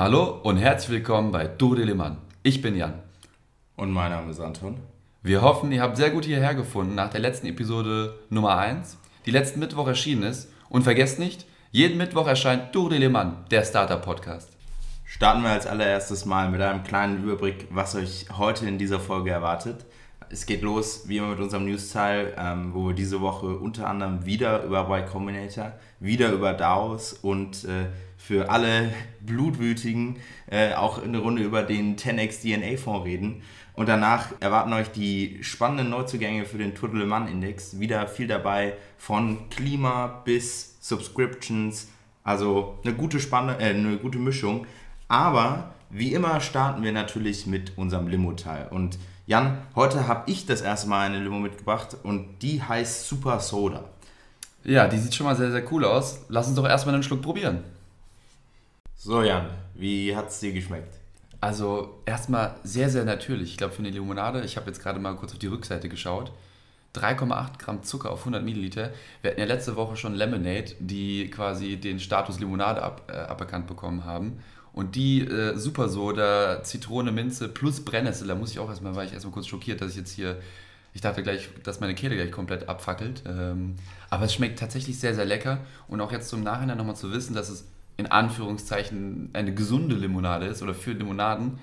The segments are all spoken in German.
Hallo und herzlich willkommen bei Dode Lehmann. Ich bin Jan. Und mein Name ist Anton. Wir hoffen, ihr habt sehr gut hierher gefunden nach der letzten Episode Nummer 1, die letzten Mittwoch erschienen ist. Und vergesst nicht, jeden Mittwoch erscheint Dode Lehmann, der Startup-Podcast. Starten wir als allererstes mal mit einem kleinen Überblick, was euch heute in dieser Folge erwartet. Es geht los, wie immer, mit unserem News-Teil, ähm, wo wir diese Woche unter anderem wieder über Y Combinator, wieder über DAOs und äh, für alle Blutwütigen äh, auch eine Runde über den 10x DNA-Fonds reden. Und danach erwarten euch die spannenden Neuzugänge für den Tour de Le Mans Index. Wieder viel dabei, von Klima bis Subscriptions. Also eine gute, Spanne, äh, eine gute Mischung. Aber wie immer starten wir natürlich mit unserem Limo-Teil. Und Jan, heute habe ich das erste Mal eine Limo mitgebracht und die heißt Super Soda. Ja, die sieht schon mal sehr, sehr cool aus. Lass uns doch erstmal einen Schluck probieren. So, Jan, wie hat es dir geschmeckt? Also, erstmal sehr, sehr natürlich. Ich glaube, für eine Limonade, ich habe jetzt gerade mal kurz auf die Rückseite geschaut. 3,8 Gramm Zucker auf 100 Milliliter. Wir hatten ja letzte Woche schon Lemonade, die quasi den Status Limonade ab, äh, aberkannt bekommen haben. Und die äh, Super Soda, Zitrone, Minze plus Brennnessel, da muss ich auch erstmal, war ich erstmal kurz schockiert, dass ich jetzt hier, ich dachte gleich, dass meine Kehle gleich komplett abfackelt. Ähm, aber es schmeckt tatsächlich sehr, sehr lecker. Und auch jetzt zum Nachhinein nochmal zu wissen, dass es in Anführungszeichen eine gesunde Limonade ist oder für Limonaden,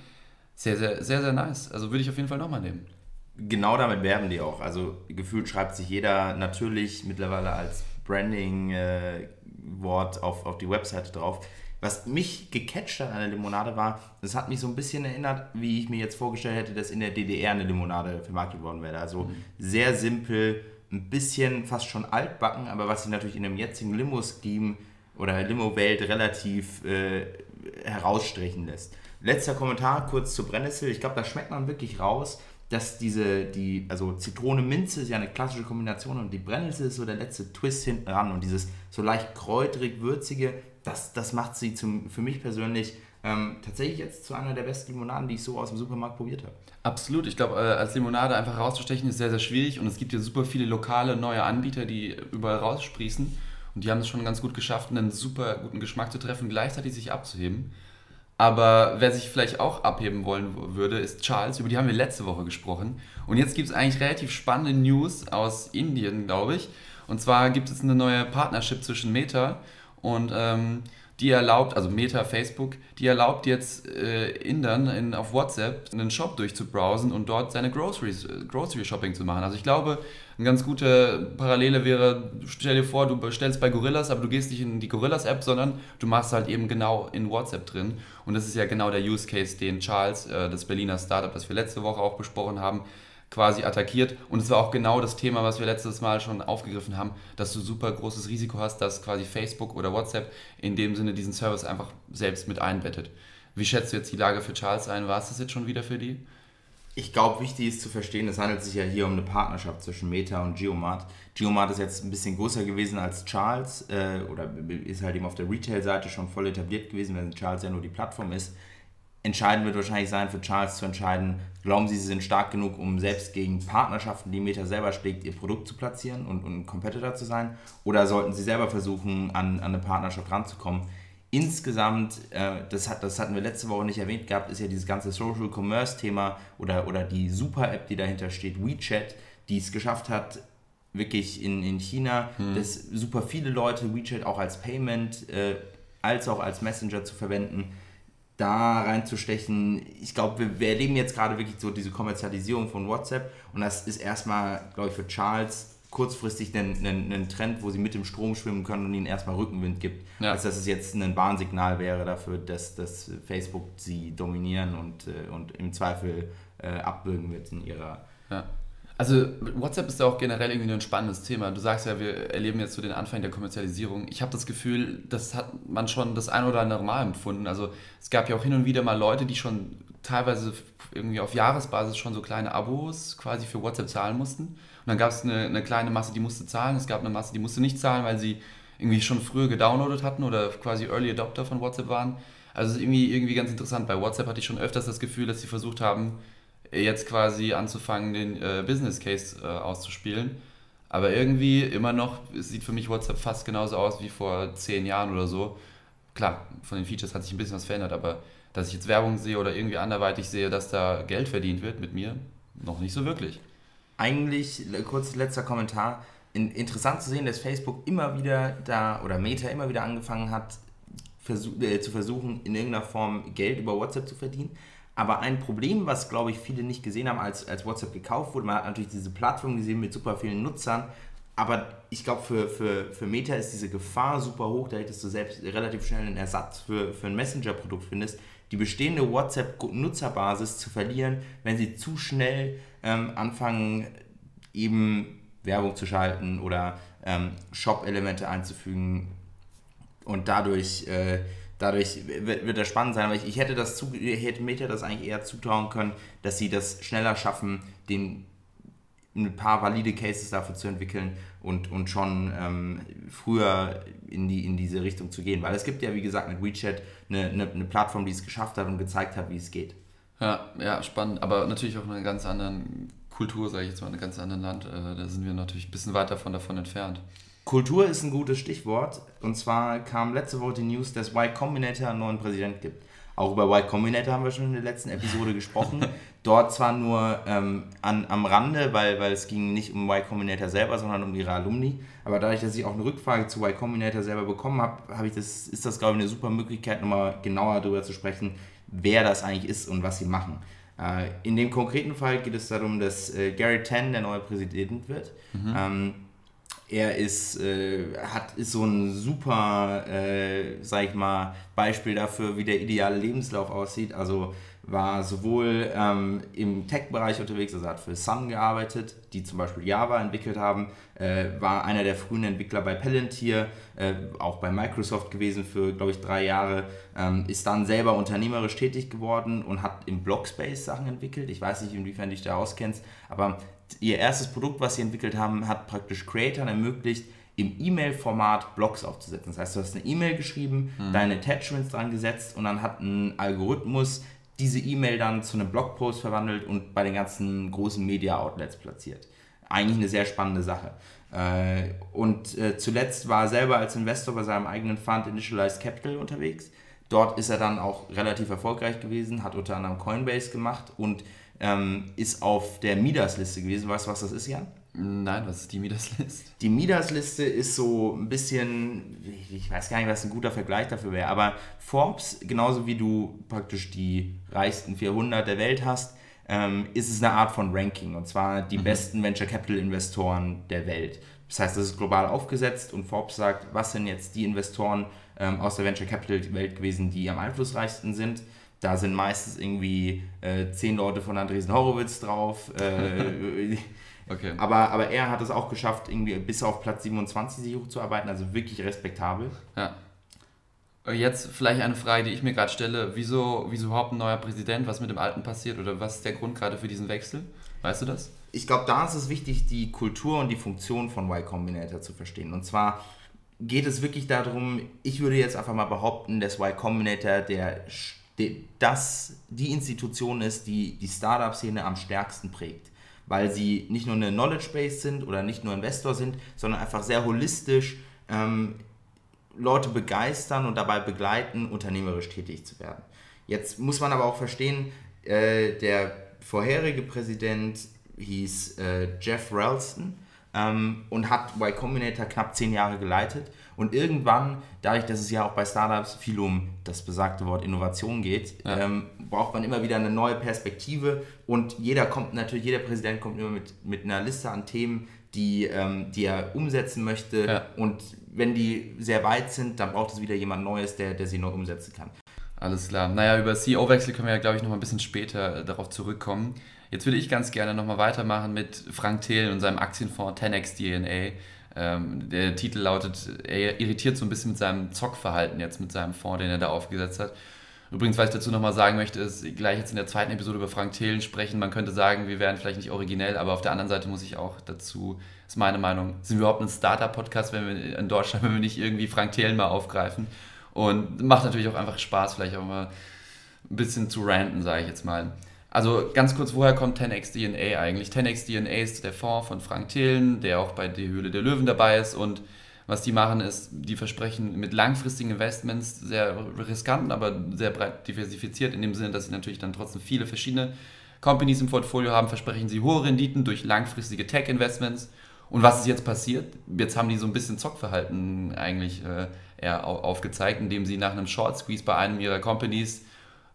sehr, sehr, sehr, sehr nice. Also würde ich auf jeden Fall nochmal nehmen. Genau damit werben die auch. Also gefühlt schreibt sich jeder natürlich mittlerweile als Branding-Wort äh, auf, auf die Webseite drauf. Was mich gecatcht hat an der Limonade war, das hat mich so ein bisschen erinnert, wie ich mir jetzt vorgestellt hätte, dass in der DDR eine Limonade vermarktet worden wäre. Also mhm. sehr simpel, ein bisschen fast schon altbacken, aber was sich natürlich in dem jetzigen Limo-Scheme oder Limo-Welt relativ äh, herausstrichen lässt. Letzter Kommentar kurz zu Brennnessel. Ich glaube, da schmeckt man wirklich raus, dass diese, die, also Zitrone, Minze ist ja eine klassische Kombination und die Brennnessel ist so der letzte Twist hinten ran und dieses so leicht kräuterig würzige, das, das macht sie zum, für mich persönlich ähm, tatsächlich jetzt zu einer der besten Limonaden, die ich so aus dem Supermarkt probiert habe. Absolut. Ich glaube, äh, als Limonade einfach rauszustechen ist sehr, sehr schwierig und es gibt ja super viele lokale neue Anbieter, die überall raussprießen. Und die haben es schon ganz gut geschafft, einen super guten Geschmack zu treffen, gleichzeitig sich abzuheben. Aber wer sich vielleicht auch abheben wollen würde, ist Charles. Über die haben wir letzte Woche gesprochen. Und jetzt gibt es eigentlich relativ spannende News aus Indien, glaube ich. Und zwar gibt es eine neue Partnership zwischen Meta und ähm, die erlaubt, also Meta, Facebook, die erlaubt jetzt äh, Indern in, auf WhatsApp einen Shop durchzubrowsen und dort seine Groceries, äh, Grocery Shopping zu machen. Also ich glaube, eine ganz gute Parallele wäre, stell dir vor, du bestellst bei Gorillas, aber du gehst nicht in die Gorillas-App, sondern du machst halt eben genau in WhatsApp drin. Und das ist ja genau der Use Case, den Charles, äh, das Berliner Startup, das wir letzte Woche auch besprochen haben, quasi attackiert. Und es war auch genau das Thema, was wir letztes Mal schon aufgegriffen haben, dass du super großes Risiko hast, dass quasi Facebook oder WhatsApp in dem Sinne diesen Service einfach selbst mit einbettet. Wie schätzt du jetzt die Lage für Charles ein? War es das jetzt schon wieder für die? Ich glaube, wichtig ist zu verstehen, es handelt sich ja hier um eine Partnerschaft zwischen Meta und Geomart. Geomart ist jetzt ein bisschen größer gewesen als Charles äh, oder ist halt eben auf der Retail-Seite schon voll etabliert gewesen, wenn Charles ja nur die Plattform ist. Entscheidend wird wahrscheinlich sein für Charles zu entscheiden, glauben Sie, Sie sind stark genug, um selbst gegen Partnerschaften, die Meta selber schlägt, Ihr Produkt zu platzieren und, und ein Competitor zu sein? Oder sollten Sie selber versuchen, an, an eine Partnerschaft ranzukommen? Insgesamt, äh, das, hat, das hatten wir letzte Woche nicht erwähnt gehabt, ist ja dieses ganze Social Commerce Thema oder, oder die Super-App, die dahinter steht, WeChat, die es geschafft hat, wirklich in, in China, hm. dass super viele Leute WeChat auch als Payment äh, als auch als Messenger zu verwenden da reinzustechen. Ich glaube, wir, wir, erleben jetzt gerade wirklich so diese Kommerzialisierung von WhatsApp und das ist erstmal, glaube ich, für Charles kurzfristig ein, Trend, wo sie mit dem Strom schwimmen können und ihnen erstmal Rückenwind gibt, ja. als dass es jetzt ein Warnsignal wäre dafür, dass, dass Facebook sie dominieren und, äh, und im Zweifel äh, abbürgen wird in ihrer ja. Also WhatsApp ist ja auch generell irgendwie ein spannendes Thema. Du sagst ja, wir erleben jetzt so den Anfang der Kommerzialisierung. Ich habe das Gefühl, das hat man schon das ein oder andere Mal empfunden. Also es gab ja auch hin und wieder mal Leute, die schon teilweise irgendwie auf Jahresbasis schon so kleine Abos quasi für WhatsApp zahlen mussten. Und dann gab es eine, eine kleine Masse, die musste zahlen. Es gab eine Masse, die musste nicht zahlen, weil sie irgendwie schon früher gedownloadet hatten oder quasi Early Adopter von WhatsApp waren. Also irgendwie, irgendwie ganz interessant. Bei WhatsApp hatte ich schon öfters das Gefühl, dass sie versucht haben, jetzt quasi anzufangen, den äh, Business Case äh, auszuspielen. Aber irgendwie immer noch sieht für mich WhatsApp fast genauso aus wie vor zehn Jahren oder so. klar, von den Features hat sich ein bisschen was verändert, aber dass ich jetzt Werbung sehe oder irgendwie anderweitig sehe, dass da Geld verdient wird mit mir, noch nicht so wirklich. Eigentlich, kurz letzter Kommentar, in, interessant zu sehen, dass Facebook immer wieder da oder Meta immer wieder angefangen hat, versuch, äh, zu versuchen, in irgendeiner Form Geld über WhatsApp zu verdienen. Aber ein Problem, was glaube ich viele nicht gesehen haben, als, als WhatsApp gekauft wurde, man hat natürlich diese Plattform gesehen mit super vielen Nutzern, aber ich glaube, für, für, für Meta ist diese Gefahr super hoch, da dass du selbst relativ schnell einen Ersatz für, für ein Messenger-Produkt findest, die bestehende WhatsApp-Nutzerbasis zu verlieren, wenn sie zu schnell ähm, anfangen, eben Werbung zu schalten oder ähm, Shop-Elemente einzufügen und dadurch, äh, dadurch wird, das spannend sein. Aber ich, ich hätte, das zu, hätte Meta das eigentlich eher zutrauen können, dass sie das schneller schaffen, den ein paar valide Cases dafür zu entwickeln und, und schon ähm, früher in, die, in diese Richtung zu gehen. Weil es gibt ja, wie gesagt, mit WeChat eine, eine, eine Plattform, die es geschafft hat und gezeigt hat, wie es geht. Ja, ja, spannend. Aber natürlich auch in einer ganz anderen Kultur, sage ich jetzt mal, in einem ganz anderen Land. Äh, da sind wir natürlich ein bisschen weit davon, davon entfernt. Kultur ist ein gutes Stichwort. Und zwar kam letzte Woche die News, dass Y Combinator einen neuen Präsident gibt. Auch über Y Combinator haben wir schon in der letzten Episode gesprochen. Dort zwar nur ähm, an, am Rande, weil, weil es ging nicht um Y Combinator selber, sondern um ihre Alumni. Aber dadurch, dass ich auch eine Rückfrage zu Y Combinator selber bekommen habe, hab ich das, ist das, glaube ich, eine super Möglichkeit, nochmal genauer darüber zu sprechen, wer das eigentlich ist und was sie machen. Äh, in dem konkreten Fall geht es darum, dass äh, Gary Tan der neue Präsident wird. Mhm. Ähm, er ist, äh, hat, ist so ein super, äh, sag ich mal, Beispiel dafür, wie der ideale Lebenslauf aussieht. Also war sowohl ähm, im Tech-Bereich unterwegs, also hat für Sun gearbeitet, die zum Beispiel Java entwickelt haben, äh, war einer der frühen Entwickler bei Palantir, äh, auch bei Microsoft gewesen für, glaube ich, drei Jahre, ähm, ist dann selber unternehmerisch tätig geworden und hat im Blockspace Sachen entwickelt. Ich weiß nicht, inwiefern du dich da auskennst, aber ihr erstes Produkt, was sie entwickelt haben, hat praktisch Creators ermöglicht, im E-Mail-Format Blogs aufzusetzen. Das heißt, du hast eine E-Mail geschrieben, mhm. deine Attachments dran gesetzt und dann hat ein Algorithmus diese E-Mail dann zu einem Blogpost verwandelt und bei den ganzen großen Media-Outlets platziert. Eigentlich eine sehr spannende Sache. Äh, und äh, zuletzt war er selber als Investor bei seinem eigenen Fund Initialized Capital unterwegs. Dort ist er dann auch relativ erfolgreich gewesen, hat unter anderem Coinbase gemacht und ähm, ist auf der Midas-Liste gewesen. Weißt du, was das ist, Jan? Nein, was ist die Midas-Liste? Die Midas-Liste ist so ein bisschen, ich weiß gar nicht, was ein guter Vergleich dafür wäre, aber Forbes, genauso wie du praktisch die reichsten 400 der Welt hast, ähm, ist es eine Art von Ranking und zwar die mhm. besten Venture Capital Investoren der Welt. Das heißt, das ist global aufgesetzt und Forbes sagt, was sind jetzt die Investoren ähm, aus der Venture Capital Welt gewesen, die am einflussreichsten sind. Da sind meistens irgendwie äh, zehn Leute von Andresen Horowitz drauf. Äh, Okay. Aber, aber er hat es auch geschafft, irgendwie bis auf Platz 27 sich hochzuarbeiten, also wirklich respektabel. Ja. Jetzt vielleicht eine Frage, die ich mir gerade stelle. Wieso, wieso überhaupt ein neuer Präsident? Was mit dem Alten passiert? Oder was ist der Grund gerade für diesen Wechsel? Weißt du das? Ich glaube, da ist es wichtig, die Kultur und die Funktion von Y Combinator zu verstehen. Und zwar geht es wirklich darum, ich würde jetzt einfach mal behaupten, dass Y Combinator der, der, das die Institution ist, die die Startup-Szene am stärksten prägt weil sie nicht nur eine Knowledge Base sind oder nicht nur Investor sind, sondern einfach sehr holistisch ähm, Leute begeistern und dabei begleiten, unternehmerisch tätig zu werden. Jetzt muss man aber auch verstehen, äh, der vorherige Präsident hieß äh, Jeff Ralston ähm, und hat Y Combinator knapp zehn Jahre geleitet. Und irgendwann, dadurch, dass es ja auch bei Startups viel um das besagte Wort Innovation geht, ja. ähm, braucht man immer wieder eine neue Perspektive. Und jeder kommt natürlich, jeder Präsident kommt immer mit, mit einer Liste an Themen, die, ähm, die er umsetzen möchte. Ja. Und wenn die sehr weit sind, dann braucht es wieder jemand Neues, der, der sie neu umsetzen kann. Alles klar. Naja, über CEO-Wechsel können wir ja, glaube ich, noch mal ein bisschen später darauf zurückkommen. Jetzt würde ich ganz gerne nochmal weitermachen mit Frank Thelen und seinem Aktienfonds 10x DNA. Ähm, der Titel lautet, er irritiert so ein bisschen mit seinem Zockverhalten jetzt, mit seinem Fonds, den er da aufgesetzt hat. Übrigens, was ich dazu nochmal sagen möchte, ist gleich jetzt in der zweiten Episode über Frank Thelen sprechen. Man könnte sagen, wir wären vielleicht nicht originell, aber auf der anderen Seite muss ich auch dazu, ist meine Meinung, sind wir überhaupt ein Startup-Podcast, wenn wir in Deutschland, wenn wir nicht irgendwie Frank Thelen mal aufgreifen. Und macht natürlich auch einfach Spaß, vielleicht auch mal ein bisschen zu ranten, sage ich jetzt mal. Also ganz kurz, woher kommt 10x DNA eigentlich? 10x DNA ist der Fonds von Frank Thelen, der auch bei Die Höhle der Löwen dabei ist und Was die machen ist, die versprechen mit langfristigen Investments sehr riskant, aber sehr breit diversifiziert, in dem Sinne, dass sie natürlich dann trotzdem viele verschiedene Companies im Portfolio haben, versprechen sie hohe Renditen durch langfristige Tech-Investments. Und was ist jetzt passiert? Jetzt haben die so ein bisschen Zockverhalten eigentlich äh, eher aufgezeigt, indem sie nach einem Short Squeeze bei einem ihrer Companies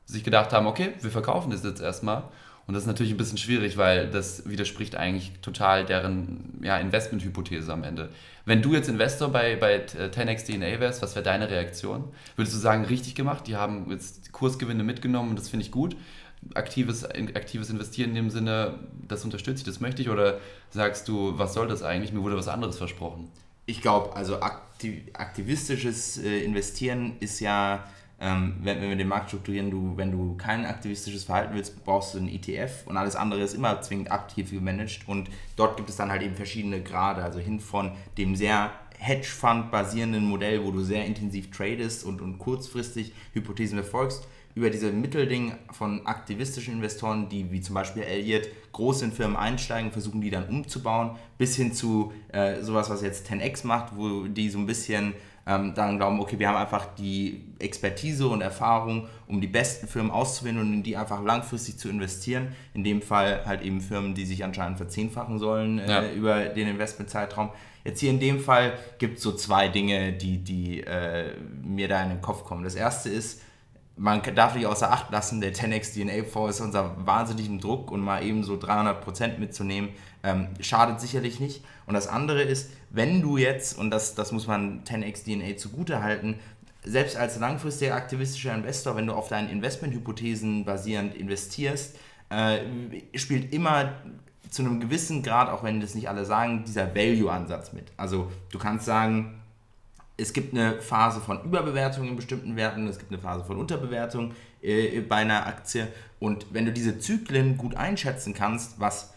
sich gedacht haben, okay, wir verkaufen das jetzt erstmal. Und das ist natürlich ein bisschen schwierig, weil das widerspricht eigentlich total deren ja, Investment-Hypothese am Ende. Wenn du jetzt Investor bei, bei 10x DNA wärst, was wäre deine Reaktion? Würdest du sagen, richtig gemacht, die haben jetzt Kursgewinne mitgenommen und das finde ich gut? Aktives, aktives Investieren in dem Sinne, das unterstütze ich, das möchte ich? Oder sagst du, was soll das eigentlich? Mir wurde was anderes versprochen. Ich glaube, also aktiv, aktivistisches äh, Investieren ist ja ähm, wenn, wenn, wir den Markt strukturieren, du, wenn du kein aktivistisches Verhalten willst, brauchst du einen ETF und alles andere ist immer zwingend aktiv gemanagt und dort gibt es dann halt eben verschiedene Grade, also hin von dem sehr Hedgefund-basierenden Modell, wo du sehr intensiv tradest und, und kurzfristig Hypothesen verfolgst, über diese Mittelding von aktivistischen Investoren, die wie zum Beispiel Elliott groß in Firmen einsteigen, versuchen die dann umzubauen, bis hin zu äh, sowas, was jetzt 10x macht, wo die so ein bisschen ähm, dann glauben, okay, wir haben einfach die Expertise und Erfahrung, um die besten Firmen auszuwählen und in die einfach langfristig zu investieren. In dem Fall halt eben Firmen, die sich anscheinend verzehnfachen sollen äh, ja. über den Investmentzeitraum. Jetzt hier in dem Fall gibt es so zwei Dinge, die, die äh, mir da in den Kopf kommen. Das erste ist, man darf nicht außer Acht lassen, der 10x DNA Fonds ist unser wahnsinnigen Druck und mal eben so 300% mitzunehmen, ähm, schadet sicherlich nicht. Und das andere ist, wenn du jetzt, und das, das muss man 10x DNA zugute halten, selbst als langfristiger aktivistischer Investor, wenn du auf deinen Investmenthypothesen basierend investierst, äh, spielt immer zu einem gewissen Grad, auch wenn das nicht alle sagen, dieser Value-Ansatz mit. Also du kannst sagen, es gibt eine Phase von Überbewertung in bestimmten Werten, es gibt eine Phase von Unterbewertung äh, bei einer Aktie. Und wenn du diese Zyklen gut einschätzen kannst, was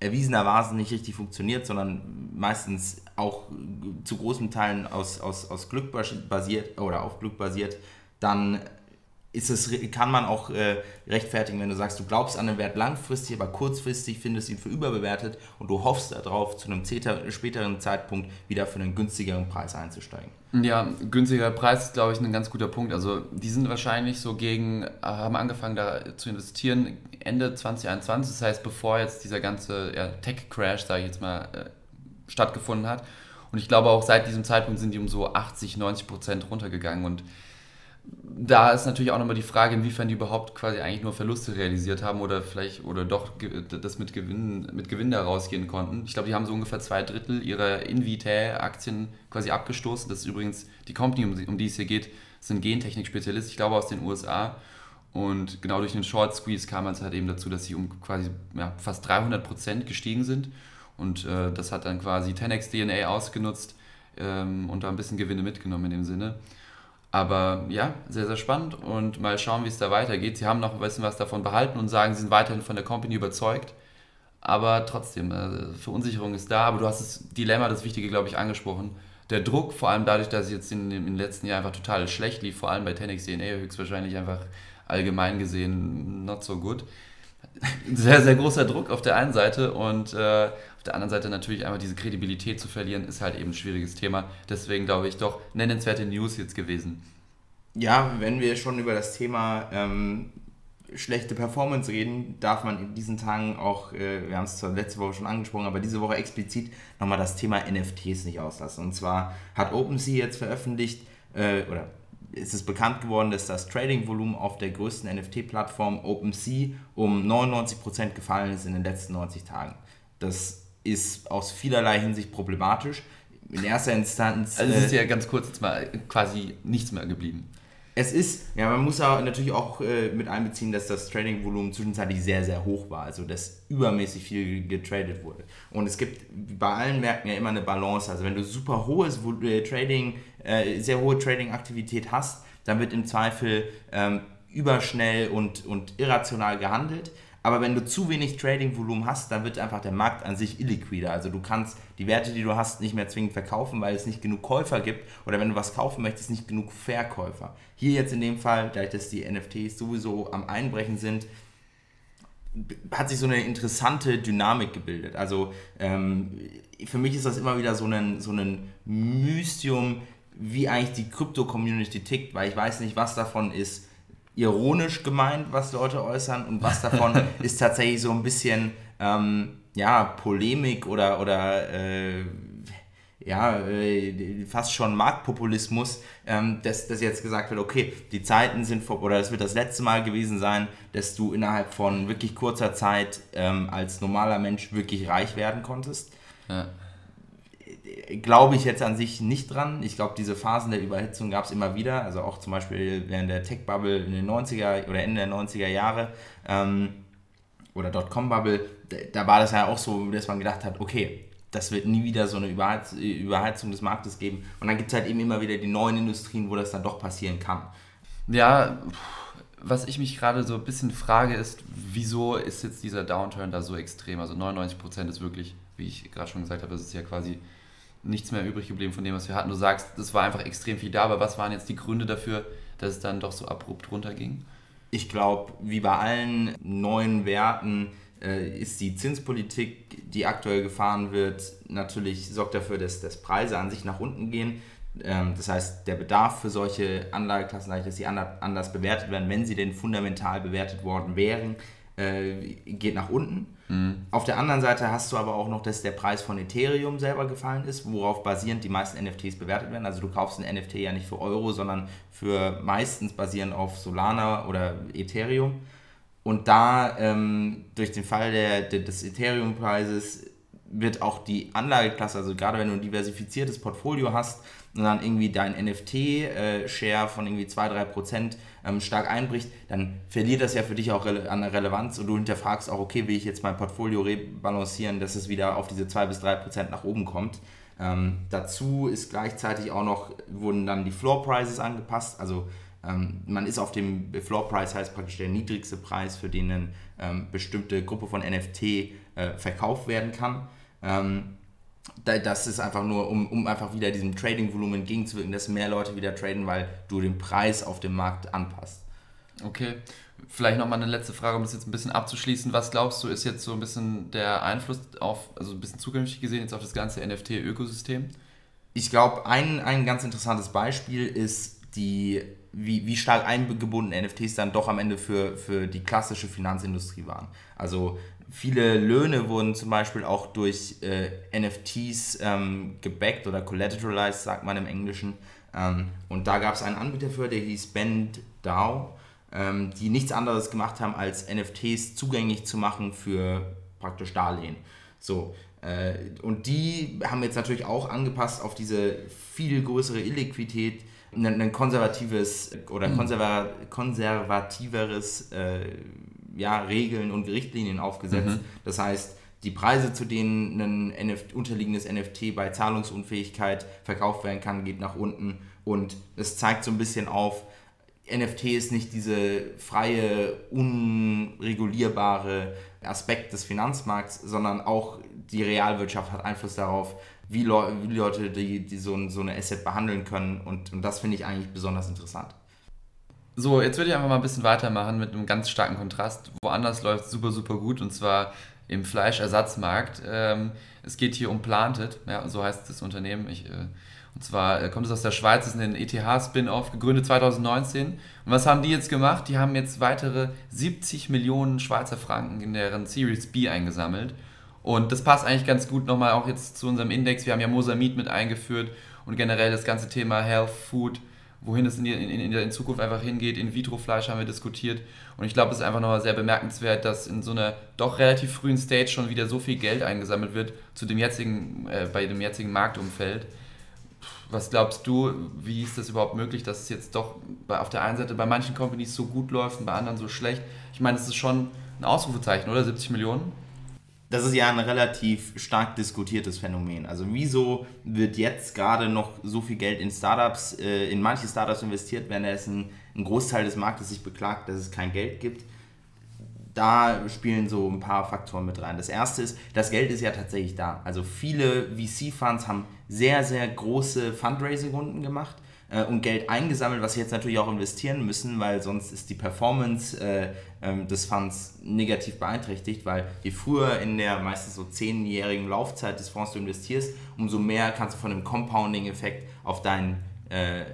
erwiesenermaßen nicht richtig funktioniert, sondern meistens auch zu großen Teilen aus, aus, aus Glück basiert oder auf Glück basiert, dann ist es, kann man auch äh, rechtfertigen, wenn du sagst, du glaubst an den Wert langfristig, aber kurzfristig findest ihn für überbewertet und du hoffst darauf, zu einem späteren Zeitpunkt wieder für einen günstigeren Preis einzusteigen. Ja, günstiger Preis ist, glaube ich, ein ganz guter Punkt. Also die sind wahrscheinlich so gegen, haben angefangen da zu investieren Ende 2021, das heißt, bevor jetzt dieser ganze ja, Tech-Crash, sage ich jetzt mal, äh, stattgefunden hat. Und ich glaube auch seit diesem Zeitpunkt sind die um so 80, 90 Prozent runtergegangen und da ist natürlich auch nochmal die Frage, inwiefern die überhaupt quasi eigentlich nur Verluste realisiert haben oder vielleicht oder doch das mit Gewinn, mit Gewinn da rausgehen konnten. Ich glaube, die haben so ungefähr zwei Drittel ihrer Invitae-Aktien quasi abgestoßen. Das ist übrigens die Company, um die es hier geht, sind Gentechnik-Spezialist, ich glaube aus den USA. Und genau durch den Short Squeeze kam es halt eben dazu, dass sie um quasi ja, fast 300 Prozent gestiegen sind. Und äh, das hat dann quasi 10x DNA ausgenutzt ähm, und da ein bisschen Gewinne mitgenommen in dem Sinne. Aber ja, sehr, sehr spannend und mal schauen, wie es da weitergeht. Sie haben noch ein bisschen was davon behalten und sagen, sie sind weiterhin von der Company überzeugt. Aber trotzdem, äh, Verunsicherung ist da. Aber du hast das Dilemma, das Wichtige, glaube ich, angesprochen. Der Druck, vor allem dadurch, dass es jetzt in, in den letzten Jahren einfach total schlecht lief, vor allem bei 10x DNA höchstwahrscheinlich einfach allgemein gesehen not so good. Sehr, sehr großer Druck auf der einen Seite und äh, der anderen Seite natürlich einmal diese Kredibilität zu verlieren, ist halt eben ein schwieriges Thema. Deswegen glaube ich doch nennenswerte News jetzt gewesen. Ja, wenn wir schon über das Thema ähm, schlechte Performance reden, darf man in diesen Tagen auch, äh, wir haben es zwar letzte Woche schon angesprochen, aber diese Woche explizit nochmal das Thema NFTs nicht auslassen. Und zwar hat OpenSea jetzt veröffentlicht, äh, oder ist es bekannt geworden, dass das Trading-Volumen auf der größten NFT-Plattform OpenSea um 99% gefallen ist in den letzten 90 Tagen. Das ist aus vielerlei Hinsicht problematisch. In erster Instanz. Also es ist äh, ja ganz kurz jetzt mal quasi nichts mehr geblieben. Es ist, ja, man muss ja natürlich auch äh, mit einbeziehen, dass das Trading-Volumen zwischenzeitlich sehr, sehr hoch war, also dass übermäßig viel getradet wurde. Und es gibt bei allen Märkten ja immer eine Balance. Also wenn du super hohes äh, Trading, äh, sehr hohe Trading-Aktivität hast, dann wird im Zweifel ähm, überschnell und, und irrational gehandelt. Aber wenn du zu wenig Trading-Volumen hast, dann wird einfach der Markt an sich illiquider. Also du kannst die Werte, die du hast, nicht mehr zwingend verkaufen, weil es nicht genug Käufer gibt. Oder wenn du was kaufen möchtest, nicht genug Verkäufer. Hier jetzt in dem Fall, dadurch, dass die NFTs sowieso am Einbrechen sind, hat sich so eine interessante Dynamik gebildet. Also ähm, für mich ist das immer wieder so ein, so ein Mystium, wie eigentlich die Krypto-Community tickt, weil ich weiß nicht, was davon ist ironisch gemeint, was Leute äußern und was davon ist tatsächlich so ein bisschen ähm, ja, Polemik oder, oder äh, ja, äh, fast schon Marktpopulismus, ähm, dass, dass jetzt gesagt wird, okay, die Zeiten sind vor, oder es wird das letzte Mal gewesen sein, dass du innerhalb von wirklich kurzer Zeit ähm, als normaler Mensch wirklich reich werden konntest. Ja glaube ich jetzt an sich nicht dran. Ich glaube, diese Phasen der Überhitzung gab es immer wieder. Also auch zum Beispiel während der Tech-Bubble in den 90er oder Ende der 90er Jahre ähm, oder Dotcom-Bubble, da war das ja auch so, dass man gedacht hat, okay, das wird nie wieder so eine Überheiz Überheizung des Marktes geben. Und dann gibt es halt eben immer wieder die neuen Industrien, wo das dann doch passieren kann. Ja, was ich mich gerade so ein bisschen frage, ist, wieso ist jetzt dieser Downturn da so extrem? Also 99% ist wirklich, wie ich gerade schon gesagt habe, das ist ja quasi nichts mehr übrig geblieben von dem, was wir hatten. Du sagst, es war einfach extrem viel da, aber was waren jetzt die Gründe dafür, dass es dann doch so abrupt runterging? Ich glaube, wie bei allen neuen Werten äh, ist die Zinspolitik, die aktuell gefahren wird, natürlich sorgt dafür, dass, dass Preise an sich nach unten gehen. Ähm, das heißt, der Bedarf für solche Anlageklassen, dass sie anders bewertet werden, wenn sie denn fundamental bewertet worden wären, äh, geht nach unten. Mhm. Auf der anderen Seite hast du aber auch noch, dass der Preis von Ethereum selber gefallen ist, worauf basierend die meisten NFTs bewertet werden. Also du kaufst ein NFT ja nicht für Euro, sondern für meistens basierend auf Solana oder Ethereum. Und da ähm, durch den Fall der, der des Ethereum-Preises wird auch die Anlageklasse, also gerade wenn du ein diversifiziertes Portfolio hast, und dann irgendwie dein NFT-Share äh, von irgendwie 2-3% ähm, stark einbricht, dann verliert das ja für dich auch an Relevanz und du hinterfragst auch, okay, will ich jetzt mein Portfolio rebalancieren, dass es wieder auf diese 2-3% nach oben kommt. Ähm, dazu ist gleichzeitig auch noch, wurden dann die Floor Prices angepasst, also ähm, man ist auf dem Floor Price, heißt praktisch der niedrigste Preis, für den eine ähm, bestimmte Gruppe von NFT äh, verkauft werden kann. Ähm, das ist einfach nur, um, um einfach wieder diesem Trading-Volumen entgegenzuwirken, dass mehr Leute wieder traden, weil du den Preis auf dem Markt anpasst. Okay. Vielleicht nochmal eine letzte Frage, um das jetzt ein bisschen abzuschließen. Was glaubst du, ist jetzt so ein bisschen der Einfluss auf, also ein bisschen zukünftig gesehen, jetzt auf das ganze NFT-Ökosystem? Ich glaube, ein, ein ganz interessantes Beispiel ist die, wie, wie stark eingebunden NFTs dann doch am Ende für, für die klassische Finanzindustrie waren. Also viele Löhne wurden zum Beispiel auch durch äh, NFTs ähm, gebackt oder collateralized, sagt man im Englischen. Ähm, und da gab es einen Anbieter für, der hieß BendDAO, ähm, die nichts anderes gemacht haben, als NFTs zugänglich zu machen für praktisch Darlehen. So, äh, und die haben jetzt natürlich auch angepasst auf diese viel größere Illiquidität ein, konservatives oder mhm. konservativeres äh, ja, Regeln und Richtlinien aufgesetzt. Mhm. Das heißt, die Preise, zu denen ein NFT, unterliegendes NFT bei Zahlungsunfähigkeit verkauft werden kann, geht nach unten. Und es zeigt so ein bisschen auf, NFT ist nicht diese freie, unregulierbare Aspekt des Finanzmarkts, sondern auch die Realwirtschaft hat Einfluss darauf, wie, Le wie Leute die, die so, so eine Asset behandeln können. Und, und das finde ich eigentlich besonders interessant. So, jetzt würde ich einfach mal ein bisschen weitermachen mit einem ganz starken Kontrast. Woanders läuft es super, super gut und zwar im Fleischersatzmarkt. Ähm, es geht hier um Planted, ja, so heißt das Unternehmen. Ich, äh, und zwar äh, kommt es aus der Schweiz, ist ein ETH-Spin-Off, gegründet 2019. Und was haben die jetzt gemacht? Die haben jetzt weitere 70 Millionen Schweizer Franken in deren Series B eingesammelt. Und das passt eigentlich ganz gut nochmal auch jetzt zu unserem Index. Wir haben ja Mosamid mit eingeführt und generell das ganze Thema Health, Food wohin es in, in, in, in Zukunft einfach hingeht. In-vitro-Fleisch haben wir diskutiert. Und ich glaube, es ist einfach nochmal sehr bemerkenswert, dass in so einer doch relativ frühen Stage schon wieder so viel Geld eingesammelt wird zu dem jetzigen, äh, bei dem jetzigen Marktumfeld. Was glaubst du, wie ist das überhaupt möglich, dass es jetzt doch bei, auf der einen Seite bei manchen Companies so gut läuft und bei anderen so schlecht? Ich meine, das ist schon ein Ausrufezeichen, oder? 70 Millionen? Das ist ja ein relativ stark diskutiertes Phänomen. Also wieso wird jetzt gerade noch so viel Geld in Startups, äh, in manche Startups investiert, wenn es ein, ein, Großteil des Marktes sich beklagt, dass es kein Geld gibt? Da spielen so ein paar Faktoren mit rein. Das erste ist, das Geld ist ja tatsächlich da. Also viele VC-Funds haben sehr, sehr große Fundraising-Runden gemacht. Äh, und Geld eingesammelt, was sie jetzt natürlich auch investieren müssen, weil sonst ist die Performance äh, ähm, des Fonds negativ beeinträchtigt, weil je früher in der meistens so zehnjährigen Laufzeit des Fonds du investierst, umso mehr kannst du von dem Compounding-Effekt auf deinen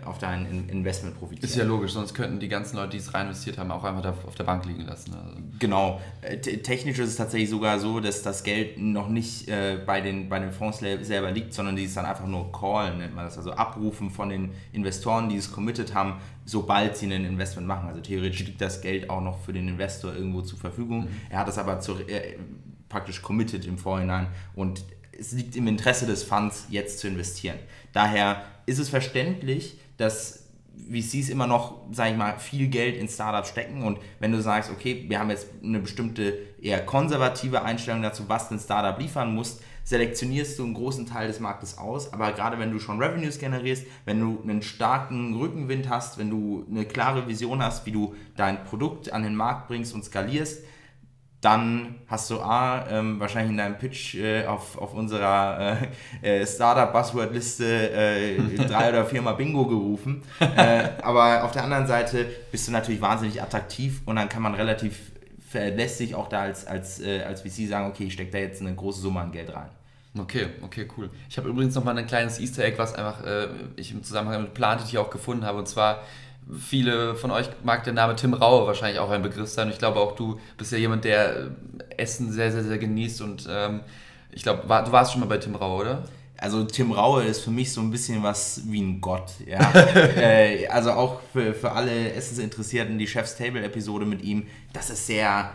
auf dein Investment profitieren. Ist ja logisch, sonst könnten die ganzen Leute, die es rein investiert haben, auch einfach auf der Bank liegen lassen. Also. Genau. Äh, technisch ist es tatsächlich sogar so, dass das Geld noch nicht äh, bei, den, bei den Fonds selber liegt, sondern die es dann einfach nur callen, nennt man das. Also abrufen von den Investoren, die es committed haben, sobald sie ein Investment machen. Also theoretisch liegt das Geld auch noch für den Investor irgendwo zur Verfügung. Mhm. Er hat das aber zu, äh, praktisch committed im Vorhinein und es liegt im Interesse des Funds, jetzt zu investieren. Daher ist es verständlich, dass VCs immer noch, sage ich mal, viel Geld in Startups stecken und wenn du sagst, okay, wir haben jetzt eine bestimmte eher konservative Einstellung dazu, was ein Startup liefern muss, selektionierst du einen großen Teil des Marktes aus, aber gerade wenn du schon Revenues generierst, wenn du einen starken Rückenwind hast, wenn du eine klare Vision hast, wie du dein Produkt an den Markt bringst und skalierst, dann hast du A, ähm, wahrscheinlich in deinem Pitch äh, auf, auf unserer äh, äh Startup-Buzzword-Liste äh, drei oder viermal Bingo gerufen. Äh, aber auf der anderen Seite bist du natürlich wahnsinnig attraktiv und dann kann man relativ verlässlich auch da als, als, äh, als VC sagen, okay, ich stecke da jetzt eine große Summe an Geld rein. Okay, okay, cool. Ich habe übrigens noch mal ein kleines Easter Egg, was einfach ich im Zusammenhang mit Planted hier auch gefunden habe. Und zwar viele von euch mag der Name Tim Raue wahrscheinlich auch ein Begriff sein. Ich glaube auch du bist ja jemand, der äh, Essen sehr, sehr, sehr genießt und ähm, ich glaube, war, du warst schon mal bei Tim Raue, oder? Also Tim Raue ist für mich so ein bisschen was wie ein Gott. Ja. äh, also auch für, für alle Essensinteressierten, die Chef's Table-Episode mit ihm, das ist sehr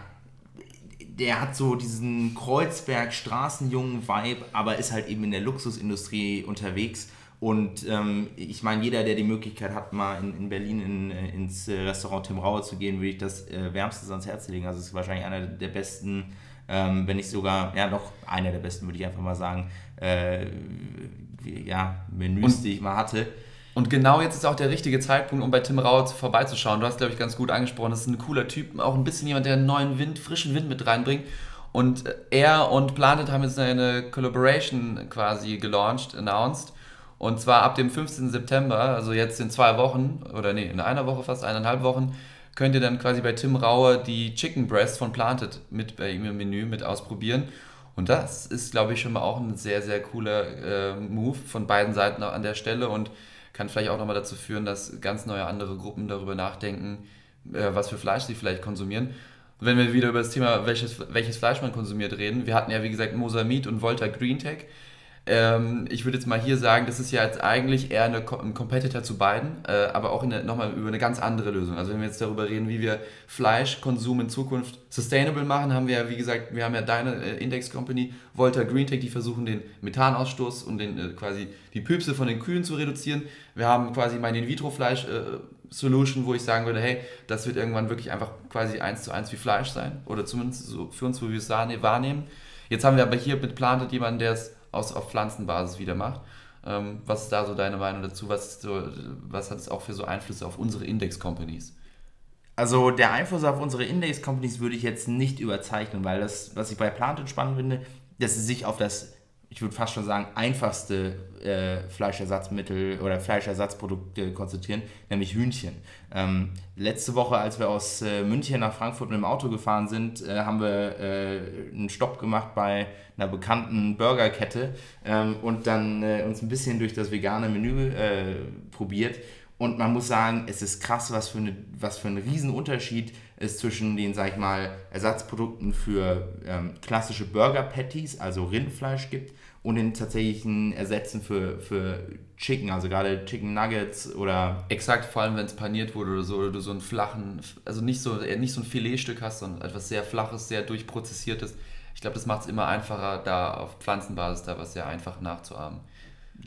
der hat so diesen Kreuzberg-Straßenjungen-Vibe, aber ist halt eben in der Luxusindustrie unterwegs und ähm, ich meine, jeder, der die Möglichkeit hat, mal in, in Berlin in, äh, ins äh, Restaurant Tim Raue zu gehen, würde ich das äh, wärmstens ans Herz legen. Also es ist wahrscheinlich einer der besten, ähm, wenn nicht sogar, ja doch einer der besten, würde ich einfach mal sagen, äh, ja, Menüs, und, die ich mal hatte. Und genau jetzt ist auch der richtige Zeitpunkt, um bei Tim Raue vorbeizuschauen. Du hast, glaube ich, ganz gut angesprochen, das ist ein cooler Typ, auch ein bisschen jemand, der einen neuen Wind, frischen Wind mit reinbringt. Und er und Planet haben jetzt eine Collaboration quasi gelauncht, announced und zwar ab dem 15. September, also jetzt in zwei Wochen, oder nee, in einer Woche fast, eineinhalb Wochen, könnt ihr dann quasi bei Tim Raue die Chicken Breast von Planted mit bei ihm im Menü mit ausprobieren. Und das ist, glaube ich, schon mal auch ein sehr, sehr cooler äh, Move von beiden Seiten an der Stelle und kann vielleicht auch nochmal dazu führen, dass ganz neue andere Gruppen darüber nachdenken, äh, was für Fleisch sie vielleicht konsumieren. wenn wir wieder über das Thema, welches, welches Fleisch man konsumiert, reden, wir hatten ja, wie gesagt, Mosamid und Volta Green Tech ähm, ich würde jetzt mal hier sagen, das ist ja jetzt eigentlich eher eine, ein Competitor zu beiden, äh, aber auch nochmal über eine ganz andere Lösung. Also wenn wir jetzt darüber reden, wie wir Fleischkonsum in Zukunft sustainable machen, haben wir ja, wie gesagt, wir haben ja deine äh, Index Company, Volta Greentech, die versuchen den Methanausstoß und den, äh, quasi die Püpse von den Kühen zu reduzieren. Wir haben quasi meine In-vitro-Fleisch äh, Solution, wo ich sagen würde, hey, das wird irgendwann wirklich einfach quasi eins zu eins wie Fleisch sein oder zumindest so für uns, wo wir es wahrnehmen. Jetzt haben wir aber hier mit Planted jemanden, der es aus, auf Pflanzenbasis wieder macht. Ähm, was ist da so deine Meinung dazu? Was, so, was hat es auch für so Einflüsse auf unsere Index-Companies? Also der Einfluss auf unsere Index-Companies würde ich jetzt nicht überzeichnen, weil das, was ich bei Planted spannend finde, dass sie sich auf das ich würde fast schon sagen, einfachste äh, Fleischersatzmittel oder Fleischersatzprodukte konzentrieren, nämlich Hühnchen. Ähm, letzte Woche, als wir aus äh, München nach Frankfurt mit dem Auto gefahren sind, äh, haben wir äh, einen Stopp gemacht bei einer bekannten Burgerkette ähm, und dann äh, uns ein bisschen durch das vegane Menü äh, probiert. Und man muss sagen, es ist krass, was für, eine, was für ein Riesenunterschied es zwischen den, sag ich mal, Ersatzprodukten für ähm, klassische Burger Patties, also Rindfleisch gibt, und den tatsächlichen Ersätzen für, für Chicken, also gerade Chicken Nuggets oder. Exakt, vor allem wenn es paniert wurde oder so, oder du so einen flachen, also nicht so, nicht so ein Filetstück hast, sondern etwas sehr flaches, sehr durchprozessiertes. Ich glaube, das macht es immer einfacher, da auf Pflanzenbasis da was sehr einfach nachzuahmen.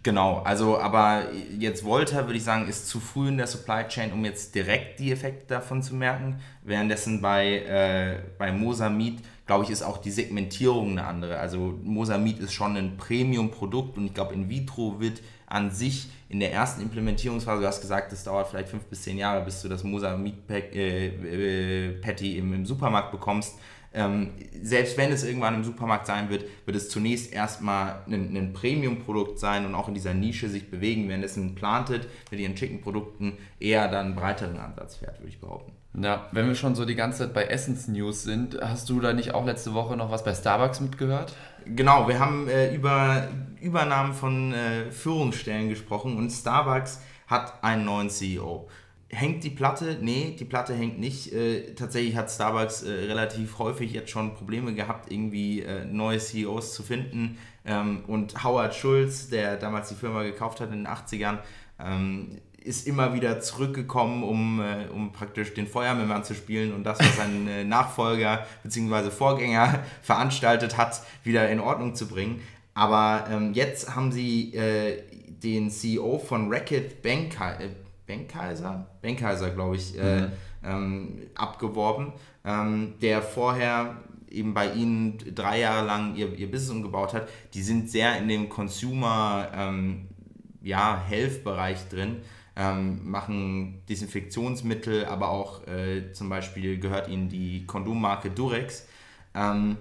Genau, also aber jetzt Volta, würde ich sagen, ist zu früh in der Supply Chain, um jetzt direkt die Effekte davon zu merken. Währenddessen bei, äh, bei Mosamid, glaube ich, ist auch die Segmentierung eine andere. Also Mosamid ist schon ein Premium-Produkt und ich glaube, in vitro wird an sich in der ersten Implementierungsphase, du hast gesagt, es dauert vielleicht fünf bis zehn Jahre, bis du das Mosamid-Patty äh, äh, im, im Supermarkt bekommst ähm, selbst wenn es irgendwann im Supermarkt sein wird, wird es zunächst erstmal ein, ein Premium-Produkt sein und auch in dieser Nische sich bewegen, während es ein Planted mit ihren Chicken-Produkten eher dann einen breiteren Ansatz fährt, würde ich behaupten. Ja, wenn wir schon so die ganze Zeit bei Essens-News sind, hast du da nicht auch letzte Woche noch was bei Starbucks mitgehört? Genau, wir haben äh, über Übernahmen von äh, Führungsstellen gesprochen und Starbucks hat einen neuen CEO. Hängt die Platte? Nee, die Platte hängt nicht. Äh, tatsächlich hat Starbucks äh, relativ häufig jetzt schon Probleme gehabt, irgendwie äh, neue CEOs zu finden. Ähm, und Howard Schulz, der damals die Firma gekauft hat in den 80ern, ähm, ist immer wieder zurückgekommen, um, äh, um praktisch den Feuerwehrmann zu spielen und das, was sein äh, Nachfolger bzw. Vorgänger veranstaltet hat, wieder in Ordnung zu bringen. Aber ähm, jetzt haben sie äh, den CEO von Racket Benkai, äh, Benkaiser, Benkaiser glaube ich, äh, mhm. ähm, abgeworben, ähm, der vorher eben bei ihnen drei Jahre lang ihr, ihr Business umgebaut hat. Die sind sehr in dem Consumer ähm, ja, Health-Bereich drin ähm, machen Desinfektionsmittel, aber auch äh, zum Beispiel gehört ihnen die Kondommarke Durex. Ähm,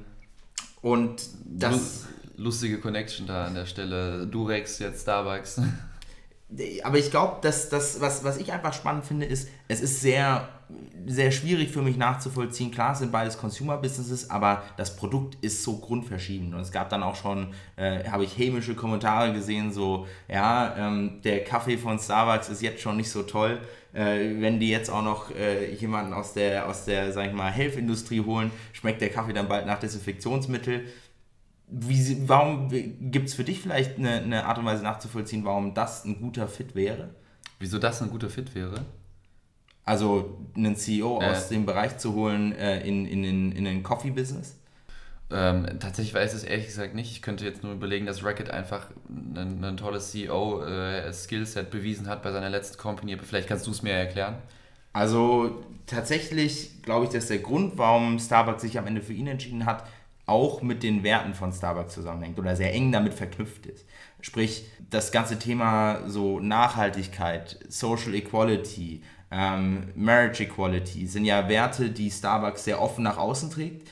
und das. Lustige Connection da an der Stelle. Durex, jetzt Starbucks. Aber ich glaube, dass das, was, was ich einfach spannend finde, ist, es ist sehr sehr schwierig für mich nachzuvollziehen. Klar, es sind beides Consumer-Businesses, aber das Produkt ist so grundverschieden. Und es gab dann auch schon, äh, habe ich hämische Kommentare gesehen, so, ja, ähm, der Kaffee von Starbucks ist jetzt schon nicht so toll. Äh, wenn die jetzt auch noch äh, jemanden aus der, aus der, sag ich mal, Health-Industrie holen, schmeckt der Kaffee dann bald nach Desinfektionsmittel. Wie, warum gibt es für dich vielleicht eine, eine Art und Weise nachzuvollziehen, warum das ein guter Fit wäre? Wieso das ein guter Fit wäre? Also einen CEO äh. aus dem Bereich zu holen äh, in, in, in, in den Coffee-Business? Ähm, tatsächlich weiß ich es ehrlich gesagt nicht. Ich könnte jetzt nur überlegen, dass Racket einfach ein, ein tolles CEO-Skillset äh, bewiesen hat bei seiner letzten Company. Aber vielleicht kannst du es mir erklären. Also tatsächlich glaube ich, dass der Grund, warum Starbucks sich am Ende für ihn entschieden hat, auch mit den Werten von Starbucks zusammenhängt oder sehr eng damit verknüpft ist. Sprich, das ganze Thema so Nachhaltigkeit, Social Equality, ähm, Marriage Equality sind ja Werte, die Starbucks sehr offen nach außen trägt.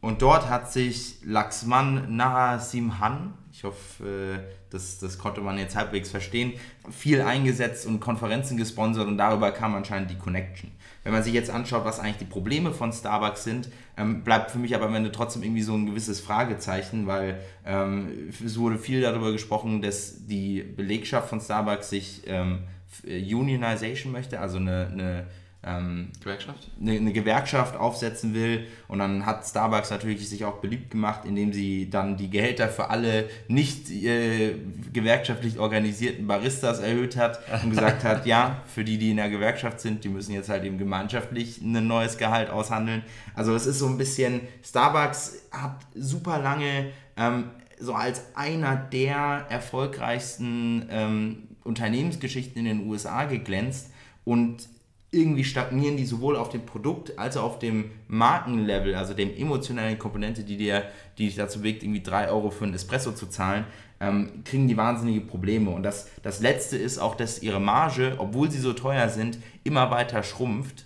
Und dort hat sich Laxman Narasimhan, ich hoffe, äh, das, das konnte man jetzt halbwegs verstehen, viel eingesetzt und Konferenzen gesponsert und darüber kam anscheinend die Connection. Wenn man sich jetzt anschaut, was eigentlich die Probleme von Starbucks sind, ähm, bleibt für mich aber am Ende trotzdem irgendwie so ein gewisses Fragezeichen, weil ähm, es wurde viel darüber gesprochen, dass die Belegschaft von Starbucks sich ähm, äh, Unionization möchte, also eine, eine ähm, Gewerkschaft? Eine, eine, Gewerkschaft aufsetzen will. Und dann hat Starbucks natürlich sich auch beliebt gemacht, indem sie dann die Gehälter für alle nicht äh, gewerkschaftlich organisierten Baristas erhöht hat und gesagt hat, ja, für die, die in der Gewerkschaft sind, die müssen jetzt halt eben gemeinschaftlich ein neues Gehalt aushandeln. Also es ist so ein bisschen, Starbucks hat super lange ähm, so als einer der erfolgreichsten ähm, Unternehmensgeschichten in den USA geglänzt und irgendwie stagnieren die sowohl auf dem Produkt als auch auf dem Markenlevel, also dem emotionalen Komponente, die dir, die dich dazu bewegt, irgendwie 3 Euro für einen Espresso zu zahlen, ähm, kriegen die wahnsinnige Probleme. Und das, das Letzte ist auch, dass ihre Marge, obwohl sie so teuer sind, immer weiter schrumpft,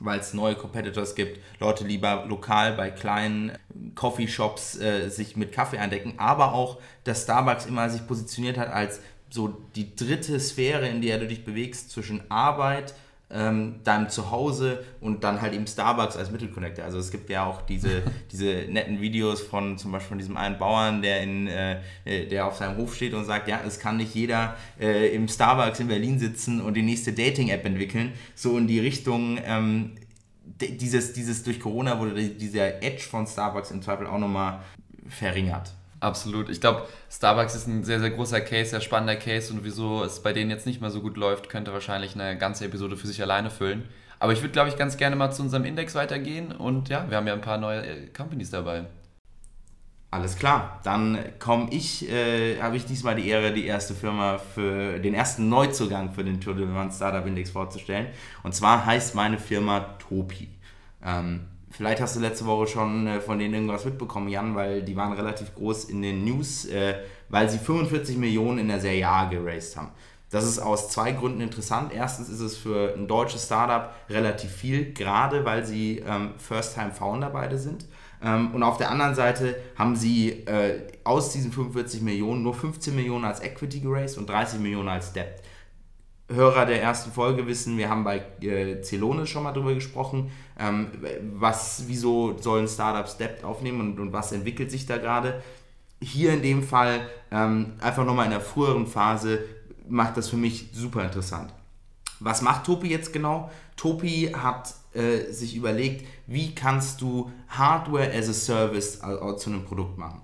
weil es neue Competitors gibt, Leute lieber lokal bei kleinen Coffeeshops äh, sich mit Kaffee eindecken, aber auch, dass Starbucks immer sich positioniert hat als so die dritte Sphäre, in der du dich bewegst zwischen Arbeit, ähm, deinem Zuhause und dann halt eben Starbucks als Mittelconnector. Also es gibt ja auch diese, diese netten Videos von zum Beispiel von diesem einen Bauern, der, in, äh, der auf seinem Hof steht und sagt, ja, es kann nicht jeder äh, im Starbucks in Berlin sitzen und die nächste Dating-App entwickeln. So in die Richtung, ähm, dieses, dieses durch Corona wurde dieser Edge von Starbucks im Zweifel auch nochmal verringert. Absolut. Ich glaube, Starbucks ist ein sehr, sehr großer Case, sehr spannender Case und wieso es bei denen jetzt nicht mehr so gut läuft, könnte wahrscheinlich eine ganze Episode für sich alleine füllen. Aber ich würde, glaube ich, ganz gerne mal zu unserem Index weitergehen und ja, wir haben ja ein paar neue äh, Companies dabei. Alles klar, dann komme ich, äh, habe ich diesmal die Ehre, die erste Firma für den ersten Neuzugang für den Tour de Startup Index vorzustellen. Und zwar heißt meine Firma Topi. Ähm, Vielleicht hast du letzte Woche schon äh, von denen irgendwas mitbekommen, Jan, weil die waren relativ groß in den News, äh, weil sie 45 Millionen in der Serie A geraced haben. Das ist aus zwei Gründen interessant. Erstens ist es für ein deutsches Startup relativ viel, gerade weil sie ähm, First-Time-Founder beide sind. Ähm, und auf der anderen Seite haben sie äh, aus diesen 45 Millionen nur 15 Millionen als Equity geraced und 30 Millionen als Debt. Hörer der ersten Folge wissen, wir haben bei äh, Celonis schon mal drüber gesprochen, ähm, was, wieso sollen Startups Debt aufnehmen und, und was entwickelt sich da gerade. Hier in dem Fall ähm, einfach nochmal in der früheren Phase macht das für mich super interessant. Was macht Topi jetzt genau? Topi hat äh, sich überlegt, wie kannst du Hardware as a Service zu einem Produkt machen.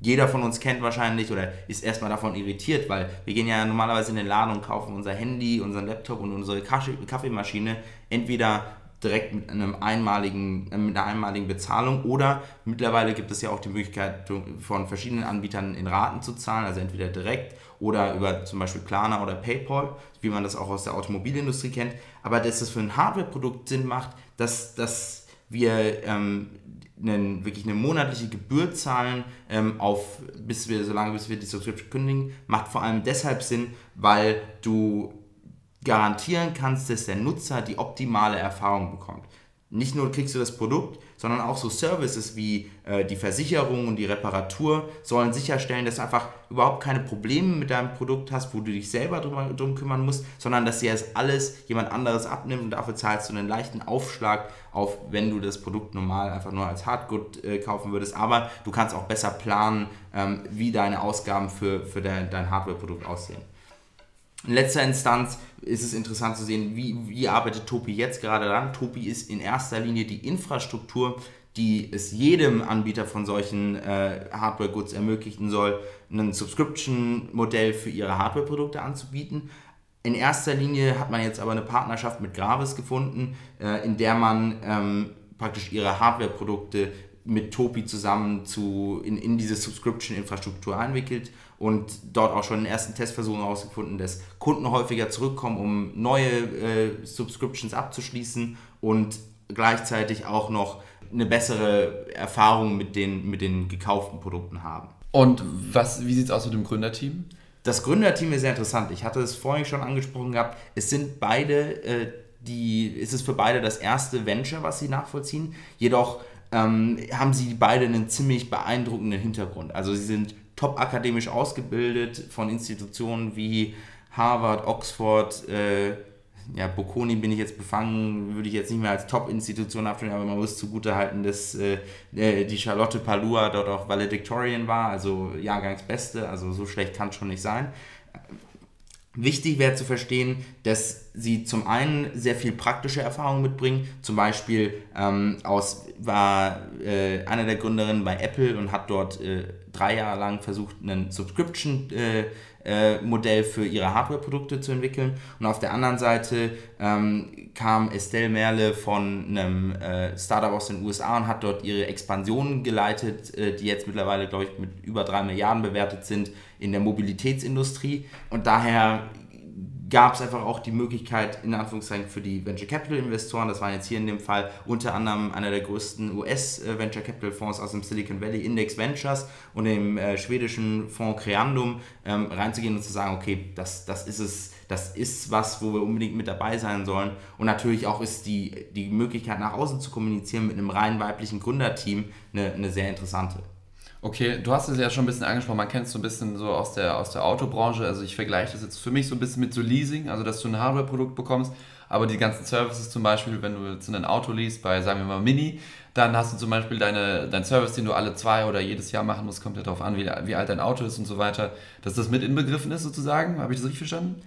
Jeder von uns kennt wahrscheinlich oder ist erstmal davon irritiert, weil wir gehen ja normalerweise in den Laden und kaufen unser Handy, unseren Laptop und unsere Kaffeemaschine entweder direkt mit, einem einmaligen, äh, mit einer einmaligen Bezahlung oder mittlerweile gibt es ja auch die Möglichkeit von verschiedenen Anbietern in Raten zu zahlen, also entweder direkt oder über zum Beispiel Klarna oder PayPal, wie man das auch aus der Automobilindustrie kennt. Aber dass es für ein Hardware-Produkt Sinn macht, dass, dass wir ähm, einen, wirklich eine monatliche Gebühr zahlen, ähm, auf, bis wir, solange bis wir die Subscription kündigen, macht vor allem deshalb Sinn, weil du garantieren kannst, dass der Nutzer die optimale Erfahrung bekommt. Nicht nur kriegst du das Produkt, sondern auch so Services wie äh, die Versicherung und die Reparatur sollen sicherstellen, dass du einfach überhaupt keine Probleme mit deinem Produkt hast, wo du dich selber drum, drum kümmern musst, sondern dass dir das alles jemand anderes abnimmt und dafür zahlst du einen leichten Aufschlag auf, wenn du das Produkt normal einfach nur als Hardgood äh, kaufen würdest. Aber du kannst auch besser planen, ähm, wie deine Ausgaben für, für dein, dein Hardware-Produkt aussehen. In letzter Instanz ist es interessant zu sehen, wie, wie arbeitet Topi jetzt gerade dran. Topi ist in erster Linie die Infrastruktur, die es jedem Anbieter von solchen äh, Hardware-Goods ermöglichen soll, ein Subscription-Modell für ihre Hardware-Produkte anzubieten. In erster Linie hat man jetzt aber eine Partnerschaft mit Gravis gefunden, äh, in der man ähm, praktisch ihre Hardware-Produkte mit Topi zusammen zu, in, in diese Subscription-Infrastruktur einwickelt und dort auch schon in ersten Testversuchen herausgefunden, dass Kunden häufiger zurückkommen, um neue äh, Subscriptions abzuschließen und gleichzeitig auch noch eine bessere Erfahrung mit den, mit den gekauften Produkten haben. Und was, wie sieht es aus mit dem Gründerteam? Das Gründerteam ist sehr interessant. Ich hatte es vorhin schon angesprochen gehabt. Es sind beide, äh, die, es ist für beide das erste Venture, was sie nachvollziehen. Jedoch ähm, haben sie beide einen ziemlich beeindruckenden Hintergrund. Also sie sind top akademisch ausgebildet von Institutionen wie Harvard, Oxford, äh, ja, Bocconi bin ich jetzt befangen, würde ich jetzt nicht mehr als Top-Institution abstellen, aber man muss zugutehalten, dass äh, äh, die Charlotte Palua dort auch Valedictorian war, also Jahrgangsbeste, also so schlecht kann es schon nicht sein. Wichtig wäre zu verstehen, dass sie zum einen sehr viel praktische Erfahrung mitbringen. Zum Beispiel ähm, aus, war äh, einer der Gründerinnen bei Apple und hat dort äh, drei Jahre lang versucht, ein Subscription-Modell äh, äh für ihre Hardware-Produkte zu entwickeln. Und auf der anderen Seite ähm, kam Estelle Merle von einem äh, Startup aus den USA und hat dort ihre Expansion geleitet, äh, die jetzt mittlerweile, glaube ich, mit über drei Milliarden bewertet sind in der Mobilitätsindustrie. Und daher gab es einfach auch die Möglichkeit, in Anführungszeichen für die Venture Capital Investoren, das waren jetzt hier in dem Fall unter anderem einer der größten US äh, Venture Capital Fonds aus dem Silicon Valley, Index Ventures und dem äh, schwedischen Fonds Creandum, ähm, reinzugehen und zu sagen, okay, das, das ist es, das ist was, wo wir unbedingt mit dabei sein sollen. Und natürlich auch ist die, die Möglichkeit nach außen zu kommunizieren mit einem rein weiblichen Gründerteam eine, eine sehr interessante. Okay, du hast es ja schon ein bisschen angesprochen, man kennt es so ein bisschen so aus der, aus der Autobranche. Also ich vergleiche das jetzt für mich so ein bisschen mit so Leasing, also dass du ein Hardware-Produkt bekommst, aber die ganzen Services zum Beispiel, wenn du jetzt ein Auto liest bei, sagen wir mal, Mini, dann hast du zum Beispiel deine, deinen Service, den du alle zwei oder jedes Jahr machen musst, kommt ja darauf an, wie, wie alt dein Auto ist und so weiter, dass das mit inbegriffen ist sozusagen. Habe ich das richtig verstanden?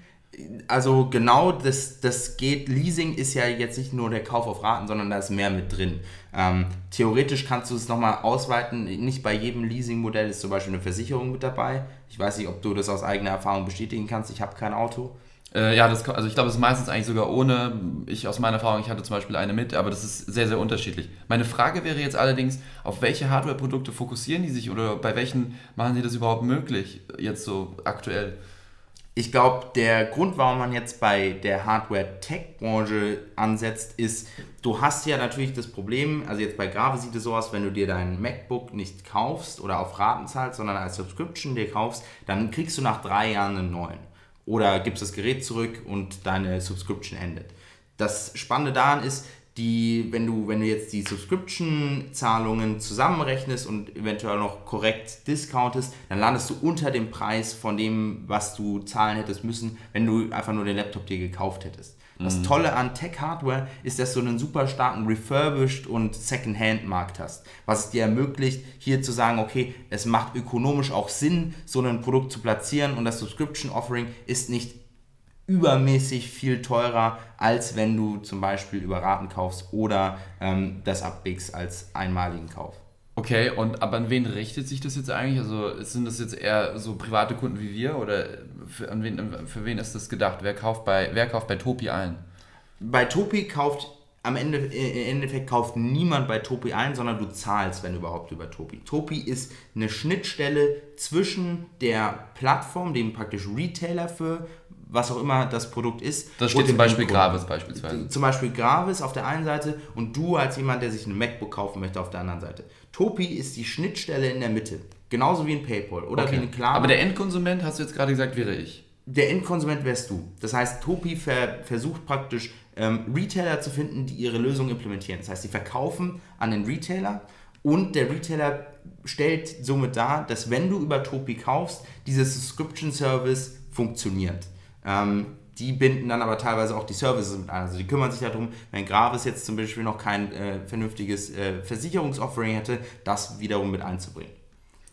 Also genau das, das geht, Leasing ist ja jetzt nicht nur der Kauf auf Raten, sondern da ist mehr mit drin. Ähm, theoretisch kannst du es nochmal ausweiten, nicht bei jedem Leasing-Modell ist zum Beispiel eine Versicherung mit dabei. Ich weiß nicht, ob du das aus eigener Erfahrung bestätigen kannst, ich habe kein Auto. Äh, ja, das, also ich glaube, es ist meistens eigentlich sogar ohne. Ich aus meiner Erfahrung, ich hatte zum Beispiel eine mit, aber das ist sehr, sehr unterschiedlich. Meine Frage wäre jetzt allerdings, auf welche Hardware-Produkte fokussieren die sich oder bei welchen machen sie das überhaupt möglich, jetzt so aktuell? Ich glaube, der Grund, warum man jetzt bei der Hardware-Tech-Branche ansetzt, ist, du hast ja natürlich das Problem, also jetzt bei Grave sieht es so aus, wenn du dir dein MacBook nicht kaufst oder auf Raten zahlst, sondern als Subscription dir kaufst, dann kriegst du nach drei Jahren einen neuen. Oder gibst das Gerät zurück und deine Subscription endet. Das Spannende daran ist, die, wenn du, wenn du jetzt die Subscription-Zahlungen zusammenrechnest und eventuell noch korrekt discountest, dann landest du unter dem Preis von dem, was du zahlen hättest müssen, wenn du einfach nur den Laptop dir gekauft hättest. Das mhm. Tolle an Tech-Hardware ist, dass du einen super starken Refurbished und Second-Hand-Markt hast, was es dir ermöglicht, hier zu sagen, okay, es macht ökonomisch auch Sinn, so ein Produkt zu platzieren und das Subscription-Offering ist nicht übermäßig viel teurer, als wenn du zum Beispiel über Raten kaufst oder ähm, das abwägst als einmaligen Kauf. Okay, und aber an wen richtet sich das jetzt eigentlich? Also sind das jetzt eher so private Kunden wie wir oder für, an wen, für wen ist das gedacht? Wer kauft bei, wer kauft bei Topi ein? Bei Topi kauft am Ende, äh, im Endeffekt kauft niemand bei Topi ein, sondern du zahlst, wenn überhaupt, über Topi. Topi ist eine Schnittstelle zwischen der Plattform, dem praktisch Retailer für was auch immer das Produkt ist. Das steht zum Beispiel Gravis beispielsweise. Zum Beispiel Gravis auf der einen Seite und du als jemand, der sich ein MacBook kaufen möchte, auf der anderen Seite. Topi ist die Schnittstelle in der Mitte. Genauso wie ein PayPal oder okay. wie ein Klarna. Aber der Endkonsument, hast du jetzt gerade gesagt, wäre ich. Der Endkonsument wärst du. Das heißt, Topi ver versucht praktisch ähm, Retailer zu finden, die ihre Lösung implementieren. Das heißt, sie verkaufen an den Retailer und der Retailer stellt somit dar, dass wenn du über Topi kaufst, dieser Subscription Service funktioniert. Ähm, die binden dann aber teilweise auch die Services mit ein. Also die kümmern sich darum, wenn Gravis jetzt zum Beispiel noch kein äh, vernünftiges äh, Versicherungsoffering hätte, das wiederum mit einzubringen.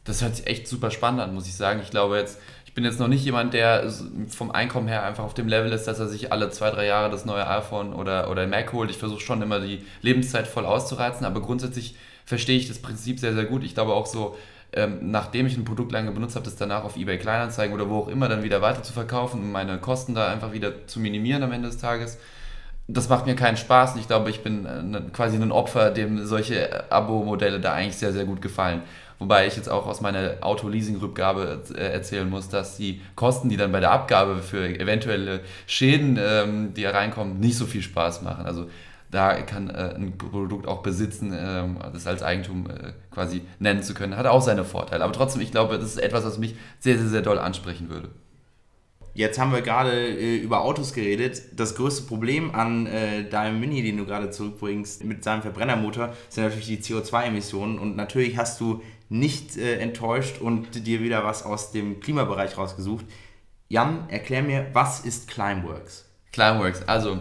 Das hört sich echt super spannend an, muss ich sagen. Ich glaube jetzt, ich bin jetzt noch nicht jemand, der vom Einkommen her einfach auf dem Level ist, dass er sich alle zwei, drei Jahre das neue iPhone oder, oder Mac holt. Ich versuche schon immer die Lebenszeit voll auszureizen, aber grundsätzlich verstehe ich das Prinzip sehr, sehr gut. Ich glaube auch so, ähm, nachdem ich ein Produkt lange benutzt habe, das danach auf eBay Kleinanzeigen oder wo auch immer dann wieder weiter zu verkaufen und meine Kosten da einfach wieder zu minimieren am Ende des Tages. Das macht mir keinen Spaß und ich glaube, ich bin äh, quasi ein Opfer, dem solche Abo-Modelle da eigentlich sehr, sehr gut gefallen. Wobei ich jetzt auch aus meiner Auto-Leasing-Rückgabe äh, erzählen muss, dass die Kosten, die dann bei der Abgabe für eventuelle Schäden, ähm, die reinkommen, nicht so viel Spaß machen. Also da kann äh, ein Produkt auch besitzen, äh, das als Eigentum äh, quasi nennen zu können, hat auch seine Vorteile. Aber trotzdem, ich glaube, das ist etwas, was mich sehr, sehr, sehr doll ansprechen würde. Jetzt haben wir gerade äh, über Autos geredet. Das größte Problem an äh, deinem Mini, den du gerade zurückbringst, mit seinem Verbrennermotor, sind natürlich die CO2-Emissionen. Und natürlich hast du nicht äh, enttäuscht und dir wieder was aus dem Klimabereich rausgesucht. Jan, erklär mir, was ist Climeworks? Climeworks, also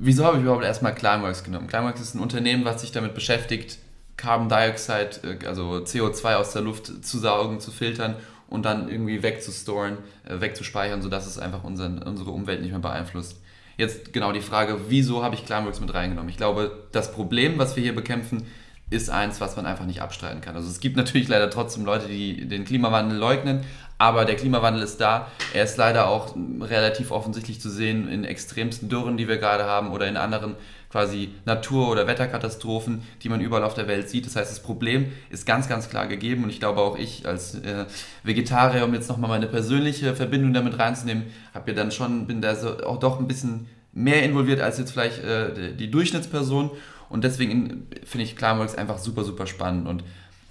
Wieso habe ich überhaupt erstmal Climeworks genommen? Climeworks ist ein Unternehmen, was sich damit beschäftigt, Carbon Dioxide, äh, also CO2 aus der Luft zu saugen, zu filtern und dann irgendwie wegzustoren, äh, wegzuspeichern, sodass es einfach unseren, unsere Umwelt nicht mehr beeinflusst. Jetzt genau die Frage, wieso habe ich Climeworks mit reingenommen? Ich glaube, das Problem, was wir hier bekämpfen, ist eins, was man einfach nicht abstreiten kann. Also es gibt natürlich leider trotzdem Leute, die den Klimawandel leugnen, aber der Klimawandel ist da. Er ist leider auch relativ offensichtlich zu sehen in extremsten Dürren, die wir gerade haben oder in anderen quasi Natur- oder Wetterkatastrophen, die man überall auf der Welt sieht. Das heißt, das Problem ist ganz, ganz klar gegeben und ich glaube auch ich als äh, Vegetarier, um jetzt nochmal meine persönliche Verbindung damit reinzunehmen, habe ja dann schon, bin da so auch doch ein bisschen mehr involviert als jetzt vielleicht äh, die Durchschnittsperson und deswegen finde ich Climeworks einfach super, super spannend und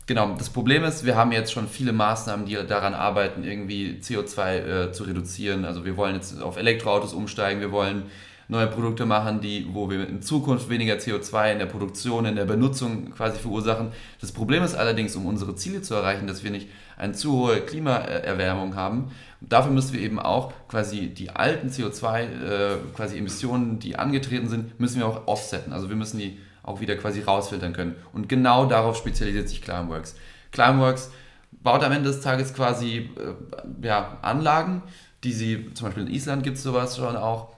Genau, das Problem ist, wir haben jetzt schon viele Maßnahmen, die daran arbeiten, irgendwie CO2 äh, zu reduzieren. Also wir wollen jetzt auf Elektroautos umsteigen, wir wollen neue Produkte machen, die, wo wir in Zukunft weniger CO2 in der Produktion, in der Benutzung quasi verursachen. Das Problem ist allerdings, um unsere Ziele zu erreichen, dass wir nicht eine zu hohe Klimaerwärmung haben. Dafür müssen wir eben auch quasi die alten CO2 äh, quasi Emissionen, die angetreten sind, müssen wir auch offsetten. Also wir müssen die auch wieder quasi rausfiltern können. Und genau darauf spezialisiert sich Climeworks. Climeworks baut am Ende des Tages quasi äh, ja, Anlagen, die sie, zum Beispiel in Island gibt es sowas schon auch,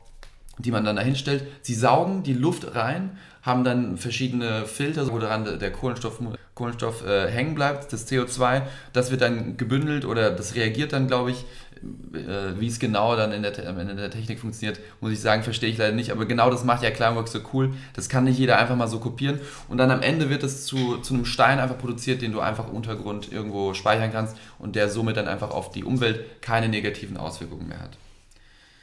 die man dann dahin stellt. Sie saugen die Luft rein, haben dann verschiedene Filter, wo daran der Kohlenstoff, Kohlenstoff äh, hängen bleibt, das CO2. Das wird dann gebündelt oder das reagiert dann, glaube ich, wie es genau dann in der, in der Technik funktioniert, muss ich sagen, verstehe ich leider nicht. Aber genau das macht ja Climeworks so cool. Das kann nicht jeder einfach mal so kopieren. Und dann am Ende wird es zu, zu einem Stein einfach produziert, den du einfach Untergrund irgendwo speichern kannst und der somit dann einfach auf die Umwelt keine negativen Auswirkungen mehr hat.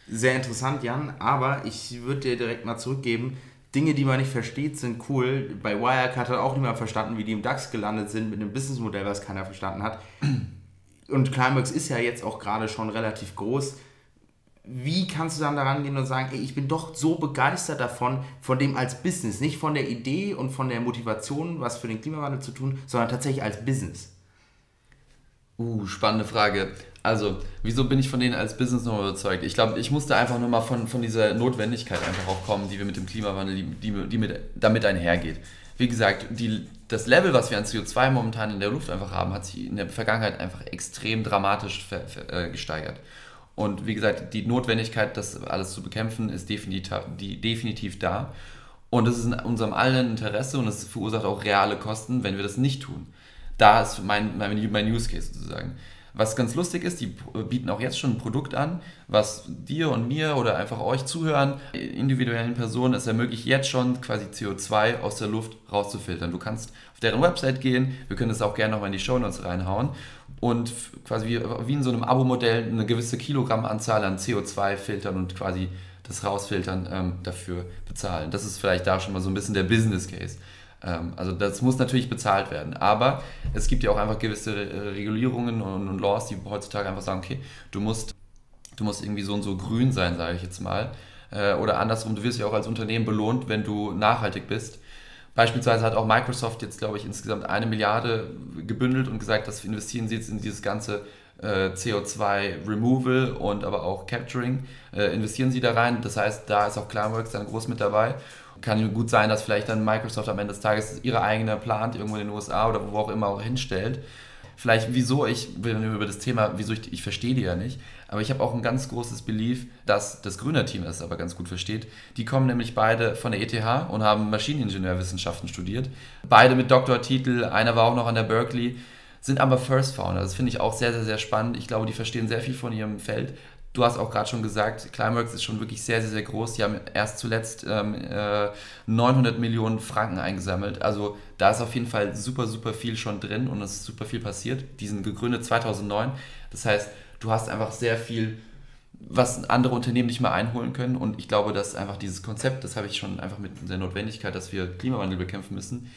Sehr interessant, Jan. Aber ich würde dir direkt mal zurückgeben. Dinge, die man nicht versteht, sind cool. Bei Wirecard hat auch niemand verstanden, wie die im DAX gelandet sind mit einem Businessmodell, was keiner verstanden hat und Climax ist ja jetzt auch gerade schon relativ groß. wie kannst du dann daran gehen und sagen, ey, ich bin doch so begeistert davon, von dem als Business, nicht von der Idee und von der Motivation, was für den Klimawandel zu tun, sondern tatsächlich als Business? Uh, spannende Frage. Also, wieso bin ich von denen als Business noch überzeugt? Ich glaube, ich musste einfach nur mal von, von dieser Notwendigkeit einfach auch kommen, die wir mit dem Klimawandel, die, die, die mit, damit einhergeht. Wie gesagt, die, das Level, was wir an CO2 momentan in der Luft einfach haben, hat sich in der Vergangenheit einfach extrem dramatisch äh, gesteigert. Und wie gesagt, die Notwendigkeit, das alles zu bekämpfen, ist definitiv, die, definitiv da. Und es ist in unserem allen Interesse und es verursacht auch reale Kosten, wenn wir das nicht tun. Da ist mein, mein, mein Use Case sozusagen. Was ganz lustig ist, die bieten auch jetzt schon ein Produkt an, was dir und mir oder einfach euch zuhören, individuellen Personen, es ermöglicht jetzt schon quasi CO2 aus der Luft rauszufiltern. Du kannst auf deren Website gehen, wir können das auch gerne nochmal in die Show Notes reinhauen und quasi wie, in so einem Abo-Modell eine gewisse Kilogrammanzahl an CO2 filtern und quasi das Rausfiltern ähm, dafür bezahlen. Das ist vielleicht da schon mal so ein bisschen der Business Case. Ähm, also das muss natürlich bezahlt werden. Aber es gibt ja auch einfach gewisse Regulierungen und, Laws, die heutzutage einfach sagen, okay, du musst, du musst irgendwie so und so grün sein, sage ich jetzt mal. Äh, oder andersrum, du wirst ja auch als Unternehmen belohnt, wenn du nachhaltig bist. Beispielsweise hat auch Microsoft jetzt, glaube ich, insgesamt eine Milliarde gebündelt und gesagt, das investieren sie jetzt in dieses ganze äh, CO2-Removal und aber auch Capturing, äh, investieren sie da rein. Das heißt, da ist auch Climeworks dann groß mit dabei. Kann gut sein, dass vielleicht dann Microsoft am Ende des Tages ihre eigene plant, irgendwo in den USA oder wo auch immer auch hinstellt. Vielleicht, wieso ich, wenn wir über das Thema, wieso ich, ich verstehe die ja nicht, aber ich habe auch ein ganz großes Belief, dass das Grüner-Team es aber ganz gut versteht. Die kommen nämlich beide von der ETH und haben Maschineningenieurwissenschaften studiert. Beide mit Doktortitel, einer war auch noch an der Berkeley, sind aber First Founder. Das finde ich auch sehr, sehr, sehr spannend. Ich glaube, die verstehen sehr viel von ihrem Feld. Du hast auch gerade schon gesagt, Climeworks ist schon wirklich sehr, sehr, sehr groß. Die haben erst zuletzt ähm, äh, 900 Millionen Franken eingesammelt. Also da ist auf jeden Fall super, super viel schon drin und es ist super viel passiert. Die sind gegründet 2009. Das heißt, du hast einfach sehr viel, was andere Unternehmen nicht mehr einholen können. Und ich glaube, dass einfach dieses Konzept, das habe ich schon einfach mit der Notwendigkeit, dass wir Klimawandel bekämpfen müssen,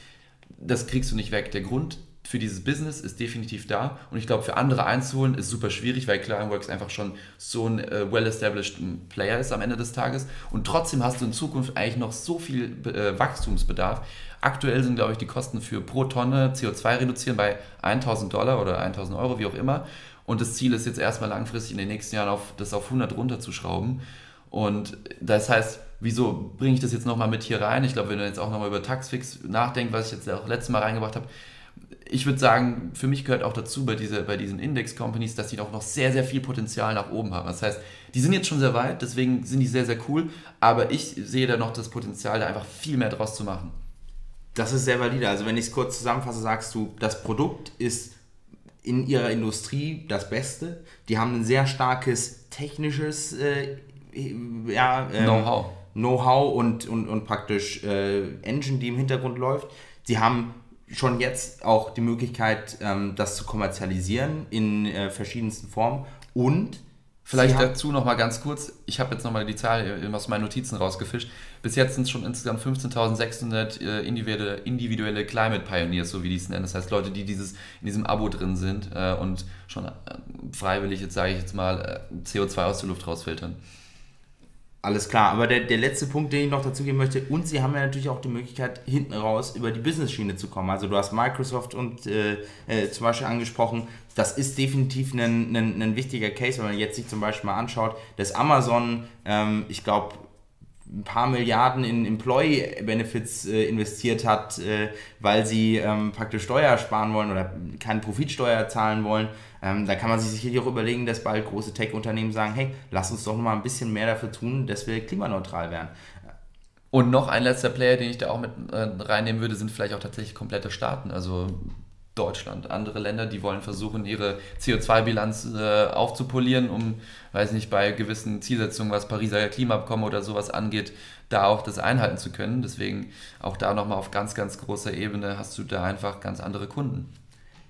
das kriegst du nicht weg. Der Grund für dieses Business ist definitiv da und ich glaube, für andere einzuholen ist super schwierig, weil Climeworks einfach schon so ein äh, well-established Player ist am Ende des Tages und trotzdem hast du in Zukunft eigentlich noch so viel äh, Wachstumsbedarf. Aktuell sind, glaube ich, die Kosten für pro Tonne CO2 reduzieren bei 1000 Dollar oder 1000 Euro, wie auch immer und das Ziel ist jetzt erstmal langfristig in den nächsten Jahren auf, das auf 100 runterzuschrauben. Und das heißt, wieso bringe ich das jetzt nochmal mit hier rein? Ich glaube, wenn du jetzt auch nochmal über Taxfix nachdenkst, was ich jetzt auch letztes Mal reingebracht habe, ich würde sagen, für mich gehört auch dazu bei, diese, bei diesen Index-Companies, dass die auch noch sehr, sehr viel Potenzial nach oben haben. Das heißt, die sind jetzt schon sehr weit, deswegen sind die sehr, sehr cool, aber ich sehe da noch das Potenzial, da einfach viel mehr draus zu machen. Das ist sehr valide. Also wenn ich es kurz zusammenfasse, sagst du, das Produkt ist in ihrer Industrie das Beste. Die haben ein sehr starkes technisches äh, ja, ähm, Know-how. Know-how und, und, und praktisch äh, Engine, die im Hintergrund läuft. Sie haben schon jetzt auch die Möglichkeit, ähm, das zu kommerzialisieren in äh, verschiedensten Formen und Vielleicht dazu noch mal ganz kurz. Ich habe jetzt noch mal die Zahl aus meinen Notizen rausgefischt. Bis jetzt sind es schon insgesamt 15.600 äh, individuelle, individuelle Climate Pioneers, so wie die es nennen. Das heißt Leute, die dieses, in diesem Abo drin sind äh, und schon äh, freiwillig, jetzt sage ich jetzt mal, äh, CO2 aus der Luft rausfiltern. Alles klar, aber der, der letzte Punkt, den ich noch dazu geben möchte, und sie haben ja natürlich auch die Möglichkeit, hinten raus über die Business-Schiene zu kommen. Also du hast Microsoft und äh, äh, zum Beispiel angesprochen, das ist definitiv ein, ein, ein, wichtiger Case, wenn man jetzt sich zum Beispiel mal anschaut, dass Amazon, ähm, ich glaube, ein paar Milliarden in Employee Benefits äh, investiert hat, äh, weil sie ähm, praktisch Steuer sparen wollen oder keine Profitsteuer zahlen wollen. Ähm, da kann man sich sicherlich auch überlegen, dass bald große Tech-Unternehmen sagen, hey, lass uns doch noch mal ein bisschen mehr dafür tun, dass wir klimaneutral werden. Und noch ein letzter Player, den ich da auch mit äh, reinnehmen würde, sind vielleicht auch tatsächlich komplette Staaten. Also Deutschland. Andere Länder, die wollen versuchen, ihre CO2-Bilanz äh, aufzupolieren, um, weiß nicht, bei gewissen Zielsetzungen, was Pariser Klimaabkommen oder sowas angeht, da auch das einhalten zu können. Deswegen auch da nochmal auf ganz, ganz großer Ebene hast du da einfach ganz andere Kunden.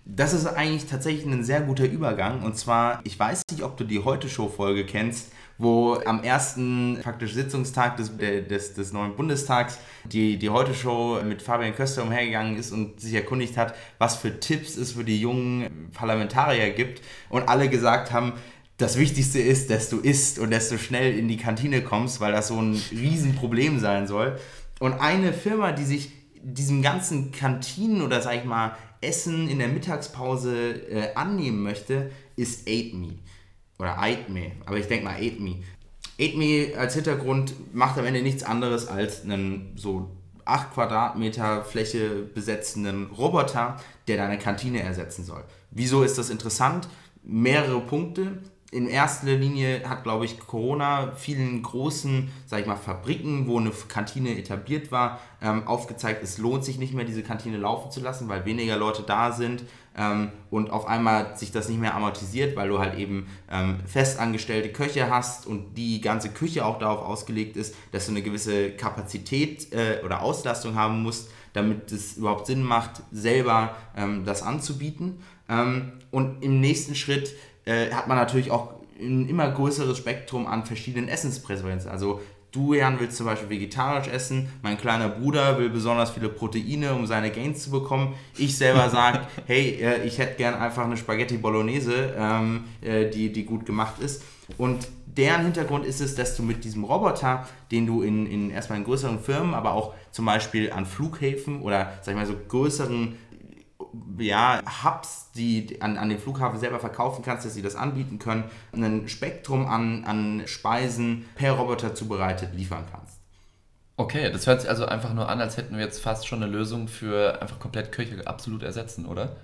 Das ist eigentlich tatsächlich ein sehr guter Übergang. Und zwar, ich weiß nicht, ob du die Heute-Show-Folge kennst, wo am ersten praktisch Sitzungstag des, des, des neuen Bundestags die, die Heute-Show mit Fabian Köster umhergegangen ist und sich erkundigt hat, was für Tipps es für die jungen Parlamentarier gibt. Und alle gesagt haben, das Wichtigste ist, dass du isst und dass du schnell in die Kantine kommst, weil das so ein Riesenproblem sein soll. Und eine Firma, die sich diesem ganzen Kantinen oder sag ich mal Essen in der Mittagspause äh, annehmen möchte, ist AidMe. Oder AidMe, aber ich denke mal AidMe. AidMe als Hintergrund macht am Ende nichts anderes als einen so 8 Quadratmeter Fläche besetzenden Roboter, der deine Kantine ersetzen soll. Wieso ist das interessant? Mehrere Punkte in erster Linie hat, glaube ich, Corona vielen großen, sag ich mal, Fabriken, wo eine Kantine etabliert war, ähm, aufgezeigt, es lohnt sich nicht mehr, diese Kantine laufen zu lassen, weil weniger Leute da sind ähm, und auf einmal sich das nicht mehr amortisiert, weil du halt eben ähm, festangestellte Köche hast und die ganze Küche auch darauf ausgelegt ist, dass du eine gewisse Kapazität äh, oder Auslastung haben musst, damit es überhaupt Sinn macht, selber ähm, das anzubieten. Ähm, und im nächsten Schritt äh, hat man natürlich auch ein immer größeres Spektrum an verschiedenen Essenspräferenzen. Also du, Jan, willst zum Beispiel vegetarisch essen, mein kleiner Bruder will besonders viele Proteine, um seine Gains zu bekommen. Ich selber sage, hey, äh, ich hätte gern einfach eine Spaghetti Bolognese, ähm, äh, die, die gut gemacht ist. Und deren Hintergrund ist es, dass du mit diesem Roboter, den du in, in erstmal in größeren Firmen, aber auch zum Beispiel an Flughäfen oder sag ich mal so größeren ja, Hubs, die an, an den Flughafen selber verkaufen kannst, dass sie das anbieten können, ein Spektrum an, an Speisen per Roboter zubereitet liefern kannst. Okay, das hört sich also einfach nur an, als hätten wir jetzt fast schon eine Lösung für einfach komplett Köche absolut ersetzen, oder?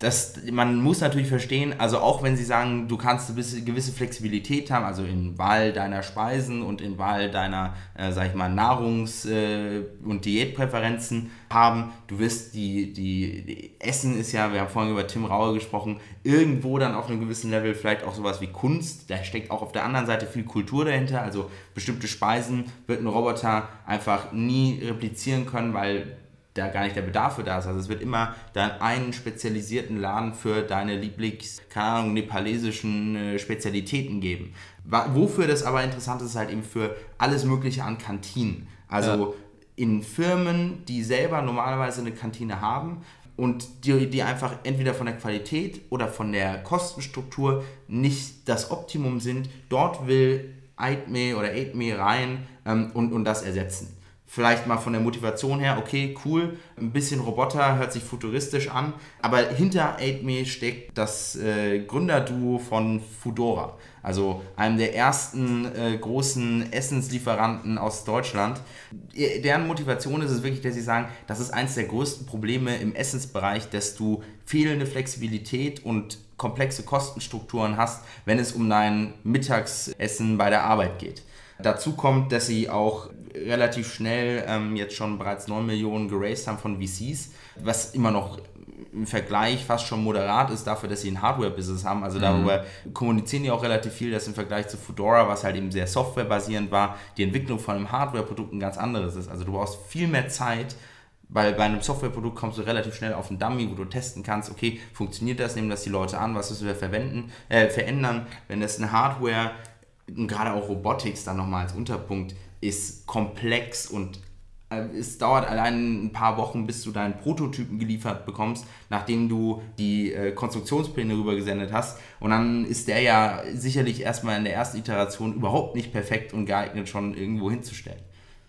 Das, man muss natürlich verstehen, also auch wenn sie sagen, du kannst eine gewisse Flexibilität haben, also in Wahl deiner Speisen und in Wahl deiner, äh, sag ich mal, Nahrungs- äh, und Diätpräferenzen haben, du wirst die, die, Essen ist ja, wir haben vorhin über Tim Raue gesprochen, irgendwo dann auf einem gewissen Level vielleicht auch sowas wie Kunst, da steckt auch auf der anderen Seite viel Kultur dahinter, also bestimmte Speisen wird ein Roboter einfach nie replizieren können, weil da gar nicht der Bedarf für da ist. Also es wird immer dann einen spezialisierten Laden für deine Lieblings, keine Ahnung, nepalesischen äh, Spezialitäten geben. Wofür das aber interessant ist, ist halt eben für alles Mögliche an Kantinen. Also ja. in Firmen, die selber normalerweise eine Kantine haben, und die, die einfach entweder von der Qualität oder von der Kostenstruktur nicht das Optimum sind, dort will AidMe oder AidMe rein ähm, und, und das ersetzen vielleicht mal von der Motivation her, okay, cool, ein bisschen Roboter, hört sich futuristisch an, aber hinter AidMe steckt das äh, Gründerduo von Fudora, also einem der ersten äh, großen Essenslieferanten aus Deutschland. Deren Motivation ist es wirklich, dass sie sagen, das ist eines der größten Probleme im Essensbereich, dass du fehlende Flexibilität und komplexe Kostenstrukturen hast, wenn es um dein Mittagsessen bei der Arbeit geht. Dazu kommt, dass sie auch relativ schnell ähm, jetzt schon bereits 9 Millionen geraced haben von VCs, was immer noch im Vergleich fast schon moderat ist dafür, dass sie ein Hardware-Business haben. Also darüber mhm. kommunizieren die auch relativ viel, dass im Vergleich zu Fedora, was halt eben sehr softwarebasierend war, die Entwicklung von einem Hardware-Produkt ein ganz anderes ist. Also du brauchst viel mehr Zeit, weil bei einem Softwareprodukt kommst du relativ schnell auf einen Dummy, wo du testen kannst, okay, funktioniert das, nehmen das die Leute an, was müssen wir verwenden, äh, verändern. Wenn das eine Hardware gerade auch Robotics dann nochmal als Unterpunkt ist komplex und äh, es dauert allein ein paar Wochen, bis du deinen Prototypen geliefert bekommst, nachdem du die äh, Konstruktionspläne rübergesendet hast. Und dann ist der ja sicherlich erstmal in der ersten Iteration überhaupt nicht perfekt und geeignet, schon irgendwo hinzustellen.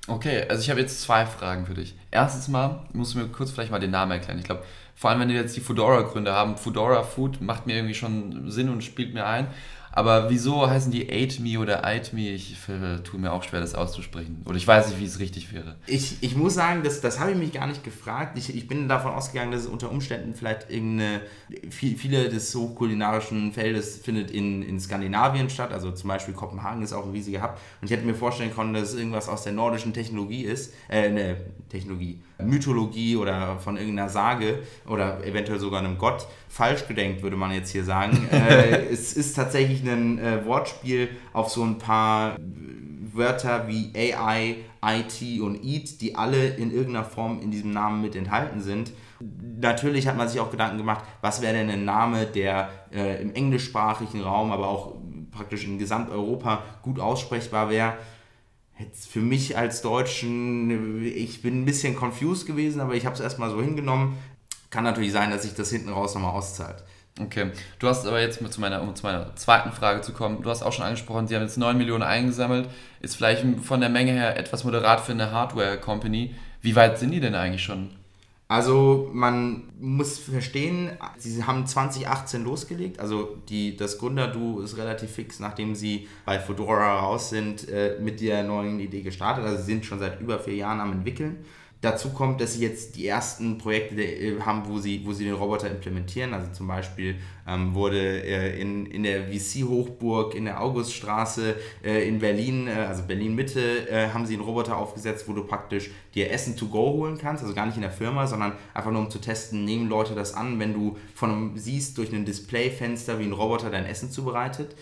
Okay, also ich habe jetzt zwei Fragen für dich. Erstens mal, musst du mir kurz vielleicht mal den Namen erklären. Ich glaube, vor allem wenn wir jetzt die Fedora-Gründe haben, Fedora Food macht mir irgendwie schon Sinn und spielt mir ein. Aber wieso heißen die Ate Me oder Eat Me? Ich tue mir auch schwer, das auszusprechen. Oder ich weiß nicht, wie es richtig wäre. Ich, ich muss sagen, das, das habe ich mich gar nicht gefragt. Ich, ich bin davon ausgegangen, dass es unter Umständen vielleicht irgendeine. Viel, viele des hochkulinarischen Feldes findet in, in Skandinavien statt. Also zum Beispiel Kopenhagen ist auch ein riesiger Hub. Und ich hätte mir vorstellen können, dass es irgendwas aus der nordischen Technologie ist. Äh, ne, Technologie. Mythologie oder von irgendeiner Sage oder eventuell sogar einem Gott falsch gedenkt, würde man jetzt hier sagen. äh, es ist tatsächlich ein äh, Wortspiel auf so ein paar Wörter wie AI, IT und EAT, die alle in irgendeiner Form in diesem Namen mit enthalten sind. Natürlich hat man sich auch Gedanken gemacht, was wäre denn ein Name, der äh, im englischsprachigen Raum, aber auch praktisch in Gesamteuropa gut aussprechbar wäre. Jetzt für mich als Deutschen, ich bin ein bisschen confused gewesen, aber ich habe es erstmal so hingenommen. Kann natürlich sein, dass sich das hinten raus nochmal auszahlt. Okay, du hast aber jetzt zu meiner, um zu meiner zweiten Frage zu kommen, du hast auch schon angesprochen, sie haben jetzt 9 Millionen eingesammelt, ist vielleicht von der Menge her etwas moderat für eine Hardware-Company. Wie weit sind die denn eigentlich schon? Also man muss verstehen, sie haben 2018 losgelegt. Also die, das Gründerduo ist relativ fix, nachdem sie bei Fedora raus sind, äh, mit der neuen Idee gestartet. Also sie sind schon seit über vier Jahren am entwickeln. Dazu kommt, dass sie jetzt die ersten Projekte äh, haben, wo sie, wo sie den Roboter implementieren. Also zum Beispiel ähm, wurde äh, in, in der VC-Hochburg in der Auguststraße äh, in Berlin, äh, also Berlin-Mitte, äh, haben sie einen Roboter aufgesetzt, wo du praktisch dir Essen to go holen kannst. Also gar nicht in der Firma, sondern einfach nur um zu testen, nehmen Leute das an, wenn du von einem, siehst durch ein Displayfenster, wie ein Roboter dein Essen zubereitet.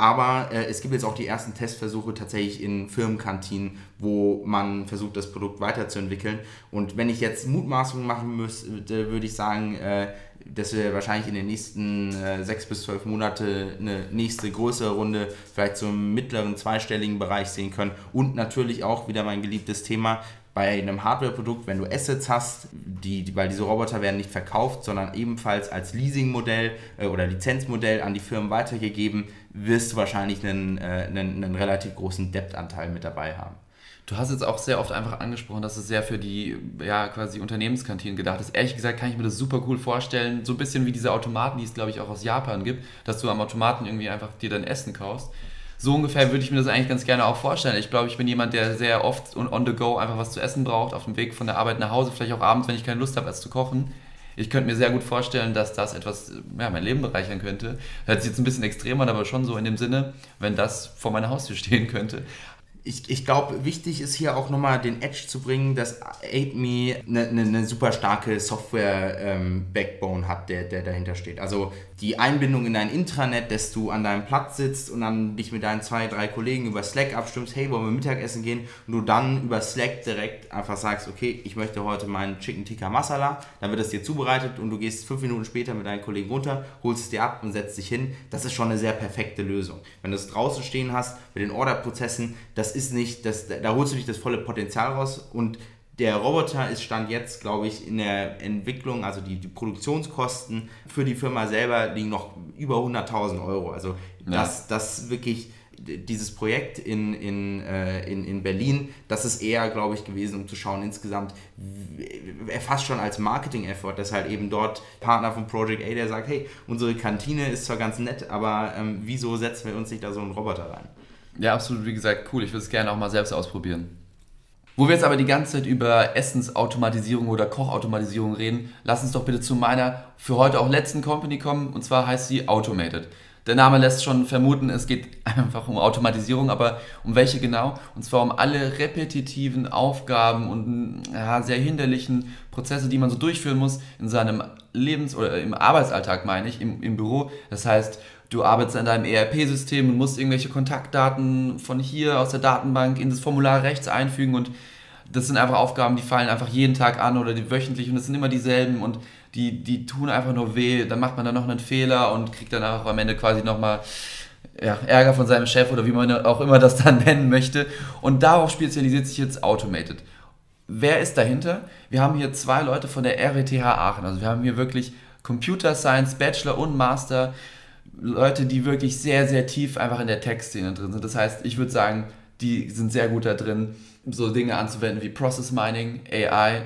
Aber äh, es gibt jetzt auch die ersten Testversuche tatsächlich in Firmenkantinen, wo man versucht, das Produkt weiterzuentwickeln. Und wenn ich jetzt Mutmaßungen machen müsste, würde ich sagen, äh, dass wir wahrscheinlich in den nächsten äh, sechs bis zwölf Monate eine nächste größere Runde vielleicht zum mittleren zweistelligen Bereich sehen können. Und natürlich auch wieder mein geliebtes Thema, bei einem Hardware-Produkt, wenn du Assets hast, die, die, weil diese Roboter werden nicht verkauft, sondern ebenfalls als Leasing-Modell äh, oder Lizenzmodell an die Firmen weitergegeben, wirst du wahrscheinlich einen, äh, einen, einen relativ großen Debt-Anteil mit dabei haben. Du hast jetzt auch sehr oft einfach angesprochen, dass es sehr für die ja, quasi Unternehmenskantinen gedacht ist. Ehrlich gesagt kann ich mir das super cool vorstellen. So ein bisschen wie diese Automaten, die es, glaube ich, auch aus Japan gibt, dass du am Automaten irgendwie einfach dir dein Essen kaufst so ungefähr würde ich mir das eigentlich ganz gerne auch vorstellen. Ich glaube, ich bin jemand, der sehr oft on the go einfach was zu essen braucht, auf dem Weg von der Arbeit nach Hause, vielleicht auch abends, wenn ich keine Lust habe, es zu kochen. Ich könnte mir sehr gut vorstellen, dass das etwas, ja, mein Leben bereichern könnte. Hört sich jetzt ein bisschen extrem an, aber schon so in dem Sinne, wenn das vor meiner Haustür stehen könnte ich, ich glaube, wichtig ist hier auch nochmal den Edge zu bringen, dass AidMe eine, eine, eine super starke Software-Backbone ähm, hat, der, der dahinter steht. Also die Einbindung in dein Intranet, dass du an deinem Platz sitzt und dann dich mit deinen zwei, drei Kollegen über Slack abstimmst, hey, wollen wir Mittagessen gehen? Und du dann über Slack direkt einfach sagst, okay, ich möchte heute meinen Chicken Tikka Masala, dann wird es dir zubereitet und du gehst fünf Minuten später mit deinen Kollegen runter, holst es dir ab und setzt dich hin. Das ist schon eine sehr perfekte Lösung. Wenn du es draußen stehen hast mit den Orderprozessen, das ist nicht, das, da holst du nicht das volle Potenzial raus und der Roboter ist Stand jetzt, glaube ich, in der Entwicklung, also die, die Produktionskosten für die Firma selber liegen noch über 100.000 Euro. Also ja. das, das wirklich, dieses Projekt in, in, äh, in, in Berlin, das ist eher, glaube ich, gewesen, um zu schauen, insgesamt fast schon als Marketing-Effort, dass halt eben dort Partner von Project A, der sagt, hey, unsere Kantine ist zwar ganz nett, aber ähm, wieso setzen wir uns nicht da so einen Roboter rein? Ja, absolut, wie gesagt, cool. Ich würde es gerne auch mal selbst ausprobieren. Wo wir jetzt aber die ganze Zeit über Essensautomatisierung oder Kochautomatisierung reden, lass uns doch bitte zu meiner für heute auch letzten Company kommen und zwar heißt sie Automated. Der Name lässt schon vermuten, es geht einfach um Automatisierung, aber um welche genau? Und zwar um alle repetitiven Aufgaben und ja, sehr hinderlichen Prozesse, die man so durchführen muss in seinem Lebens- oder im Arbeitsalltag, meine ich, im, im Büro. Das heißt, du arbeitest an deinem ERP-System und musst irgendwelche Kontaktdaten von hier aus der Datenbank in das Formular rechts einfügen und das sind einfach Aufgaben, die fallen einfach jeden Tag an oder die wöchentlich und es sind immer dieselben und die, die tun einfach nur weh. Dann macht man dann noch einen Fehler und kriegt dann auch am Ende quasi nochmal ja, Ärger von seinem Chef oder wie man auch immer das dann nennen möchte. Und darauf spezialisiert sich jetzt Automated. Wer ist dahinter? Wir haben hier zwei Leute von der RWTH Aachen. Also wir haben hier wirklich Computer Science Bachelor und Master Leute, die wirklich sehr, sehr tief einfach in der Tech-Szene drin sind. Das heißt, ich würde sagen, die sind sehr gut da drin, so Dinge anzuwenden wie Process Mining, AI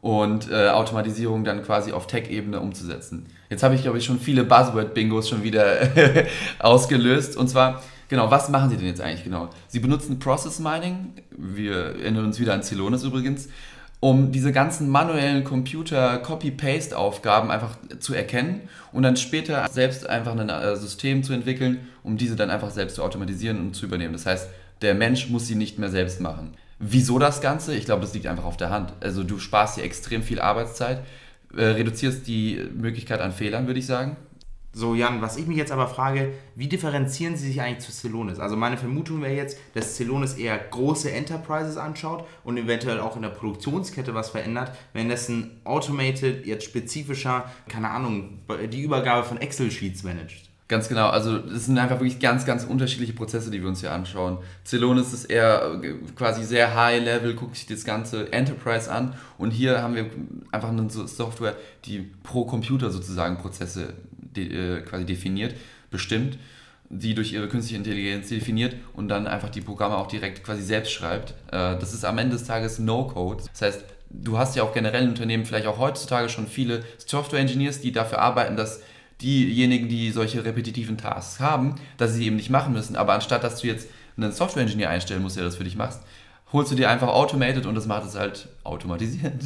und äh, Automatisierung dann quasi auf Tech-Ebene umzusetzen. Jetzt habe ich, glaube ich, schon viele Buzzword-Bingos schon wieder ausgelöst. Und zwar, genau, was machen sie denn jetzt eigentlich genau? Sie benutzen Process Mining, wir erinnern uns wieder an Celonis übrigens, um diese ganzen manuellen Computer-Copy-Paste-Aufgaben einfach zu erkennen und dann später selbst einfach ein äh, System zu entwickeln, um diese dann einfach selbst zu automatisieren und zu übernehmen. Das heißt, der Mensch muss sie nicht mehr selbst machen. Wieso das Ganze? Ich glaube, das liegt einfach auf der Hand. Also du sparst dir extrem viel Arbeitszeit, äh, reduzierst die Möglichkeit an Fehlern, würde ich sagen. So, Jan, was ich mich jetzt aber frage, wie differenzieren Sie sich eigentlich zu Celonis? Also meine Vermutung wäre jetzt, dass Celonis eher große Enterprises anschaut und eventuell auch in der Produktionskette was verändert, wenn das ein Automated, jetzt spezifischer, keine Ahnung, die Übergabe von Excel-Sheets managt. Ganz genau, also es sind einfach wirklich ganz, ganz unterschiedliche Prozesse, die wir uns hier anschauen. Celonis ist eher äh, quasi sehr high-level, guckt sich das ganze Enterprise an und hier haben wir einfach eine Software, die pro Computer sozusagen Prozesse äh, quasi definiert, bestimmt, die durch ihre künstliche Intelligenz definiert und dann einfach die Programme auch direkt quasi selbst schreibt. Äh, das ist am Ende des Tages No-Code. Das heißt, du hast ja auch generell in Unternehmen vielleicht auch heutzutage schon viele Software-Engineers, die dafür arbeiten, dass diejenigen, die solche repetitiven Tasks haben, dass sie eben nicht machen müssen. Aber anstatt dass du jetzt einen Software-Engineer einstellen musst, der das für dich macht, holst du dir einfach Automated und das macht es halt automatisiert.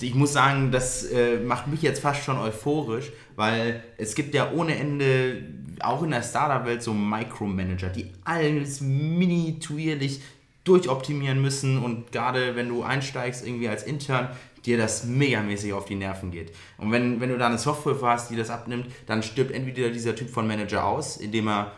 Ich muss sagen, das äh, macht mich jetzt fast schon euphorisch, weil es gibt ja ohne Ende, auch in der Startup-Welt, so Micromanager, die alles miniatuierlich durchoptimieren müssen und gerade wenn du einsteigst irgendwie als Intern, dir das megamäßig auf die Nerven geht. Und wenn, wenn du da eine Software hast, die das abnimmt, dann stirbt entweder dieser Typ von Manager aus, indem er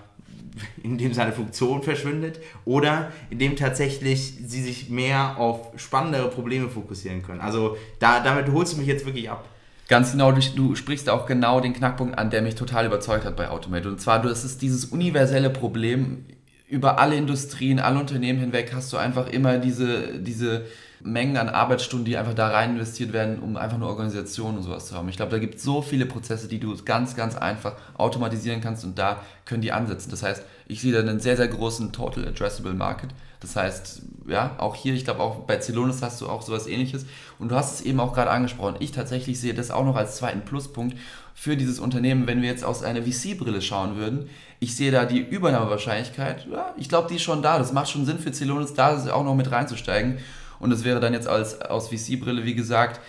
indem seine Funktion verschwindet oder indem tatsächlich sie sich mehr auf spannendere Probleme fokussieren können. Also da, damit holst du mich jetzt wirklich ab. Ganz genau, du, du sprichst auch genau den Knackpunkt an, der mich total überzeugt hat bei Automate. Und zwar, das ist dieses universelle Problem, über alle Industrien, alle Unternehmen hinweg hast du einfach immer diese, diese Mengen an Arbeitsstunden, die einfach da rein investiert werden, um einfach eine Organisation und sowas zu haben. Ich glaube, da gibt es so viele Prozesse, die du ganz, ganz einfach automatisieren kannst und da können die ansetzen. Das heißt, ich sehe da einen sehr, sehr großen Total Addressable Market. Das heißt, ja, auch hier, ich glaube auch bei Celonis hast du auch sowas ähnliches. Und du hast es eben auch gerade angesprochen. Ich tatsächlich sehe das auch noch als zweiten Pluspunkt für dieses Unternehmen, wenn wir jetzt aus einer VC-Brille schauen würden. Ich sehe da die Übernahmewahrscheinlichkeit, ja, ich glaube, die ist schon da. Das macht schon Sinn für Celonis, da auch noch mit reinzusteigen. Und es wäre dann jetzt als, aus VC-Brille, wie gesagt,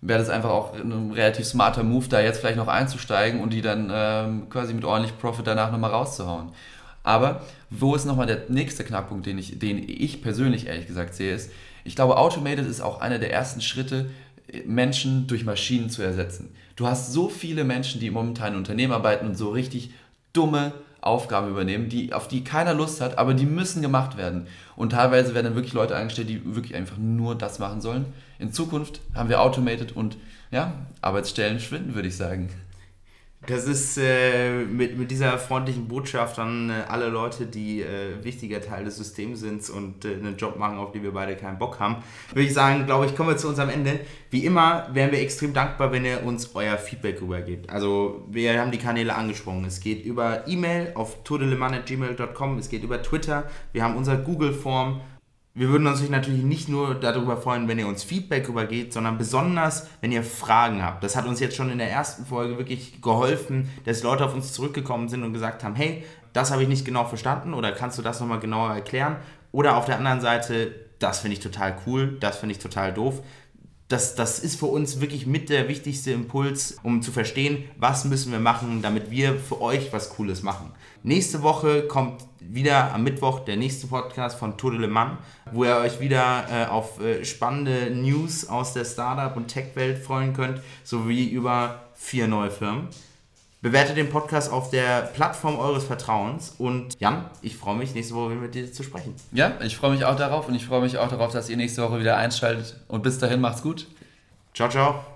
wäre das einfach auch ein relativ smarter Move, da jetzt vielleicht noch einzusteigen und die dann ähm, quasi mit ordentlich Profit danach nochmal rauszuhauen. Aber wo ist nochmal der nächste Knackpunkt, den ich, den ich persönlich ehrlich gesagt sehe, ist, ich glaube, Automated ist auch einer der ersten Schritte, Menschen durch Maschinen zu ersetzen. Du hast so viele Menschen, die momentan in Unternehmen arbeiten und so richtig dumme Aufgaben übernehmen, die, auf die keiner Lust hat, aber die müssen gemacht werden. Und teilweise werden dann wirklich Leute eingestellt, die wirklich einfach nur das machen sollen. In Zukunft haben wir Automated und ja, Arbeitsstellen schwinden, würde ich sagen. Das ist äh, mit, mit dieser freundlichen Botschaft an äh, alle Leute, die äh, wichtiger Teil des Systems sind und äh, einen Job machen, auf den wir beide keinen Bock haben, würde ich sagen, glaube ich, kommen wir zu unserem Ende. Wie immer wären wir extrem dankbar, wenn ihr uns euer Feedback rübergebt. Also wir haben die Kanäle angesprochen. Es geht über E-Mail auf todelemann.gmail.com, es geht über Twitter, wir haben unser Google-Form wir würden uns natürlich nicht nur darüber freuen, wenn ihr uns Feedback übergeht, sondern besonders, wenn ihr Fragen habt. Das hat uns jetzt schon in der ersten Folge wirklich geholfen, dass Leute auf uns zurückgekommen sind und gesagt haben, hey, das habe ich nicht genau verstanden oder kannst du das nochmal genauer erklären? Oder auf der anderen Seite, das finde ich total cool, das finde ich total doof. Das, das ist für uns wirklich mit der wichtigste Impuls, um zu verstehen, was müssen wir machen, damit wir für euch was Cooles machen. Nächste Woche kommt wieder am Mittwoch der nächste Podcast von Tour de Le Mans, wo ihr euch wieder äh, auf äh, spannende News aus der Startup- und Tech-Welt freuen könnt, sowie über vier neue Firmen. Bewertet den Podcast auf der Plattform eures Vertrauens. Und Jan, ich freue mich, nächste Woche mit dir zu sprechen. Ja, ich freue mich auch darauf und ich freue mich auch darauf, dass ihr nächste Woche wieder einschaltet. Und bis dahin macht's gut. Ciao, ciao.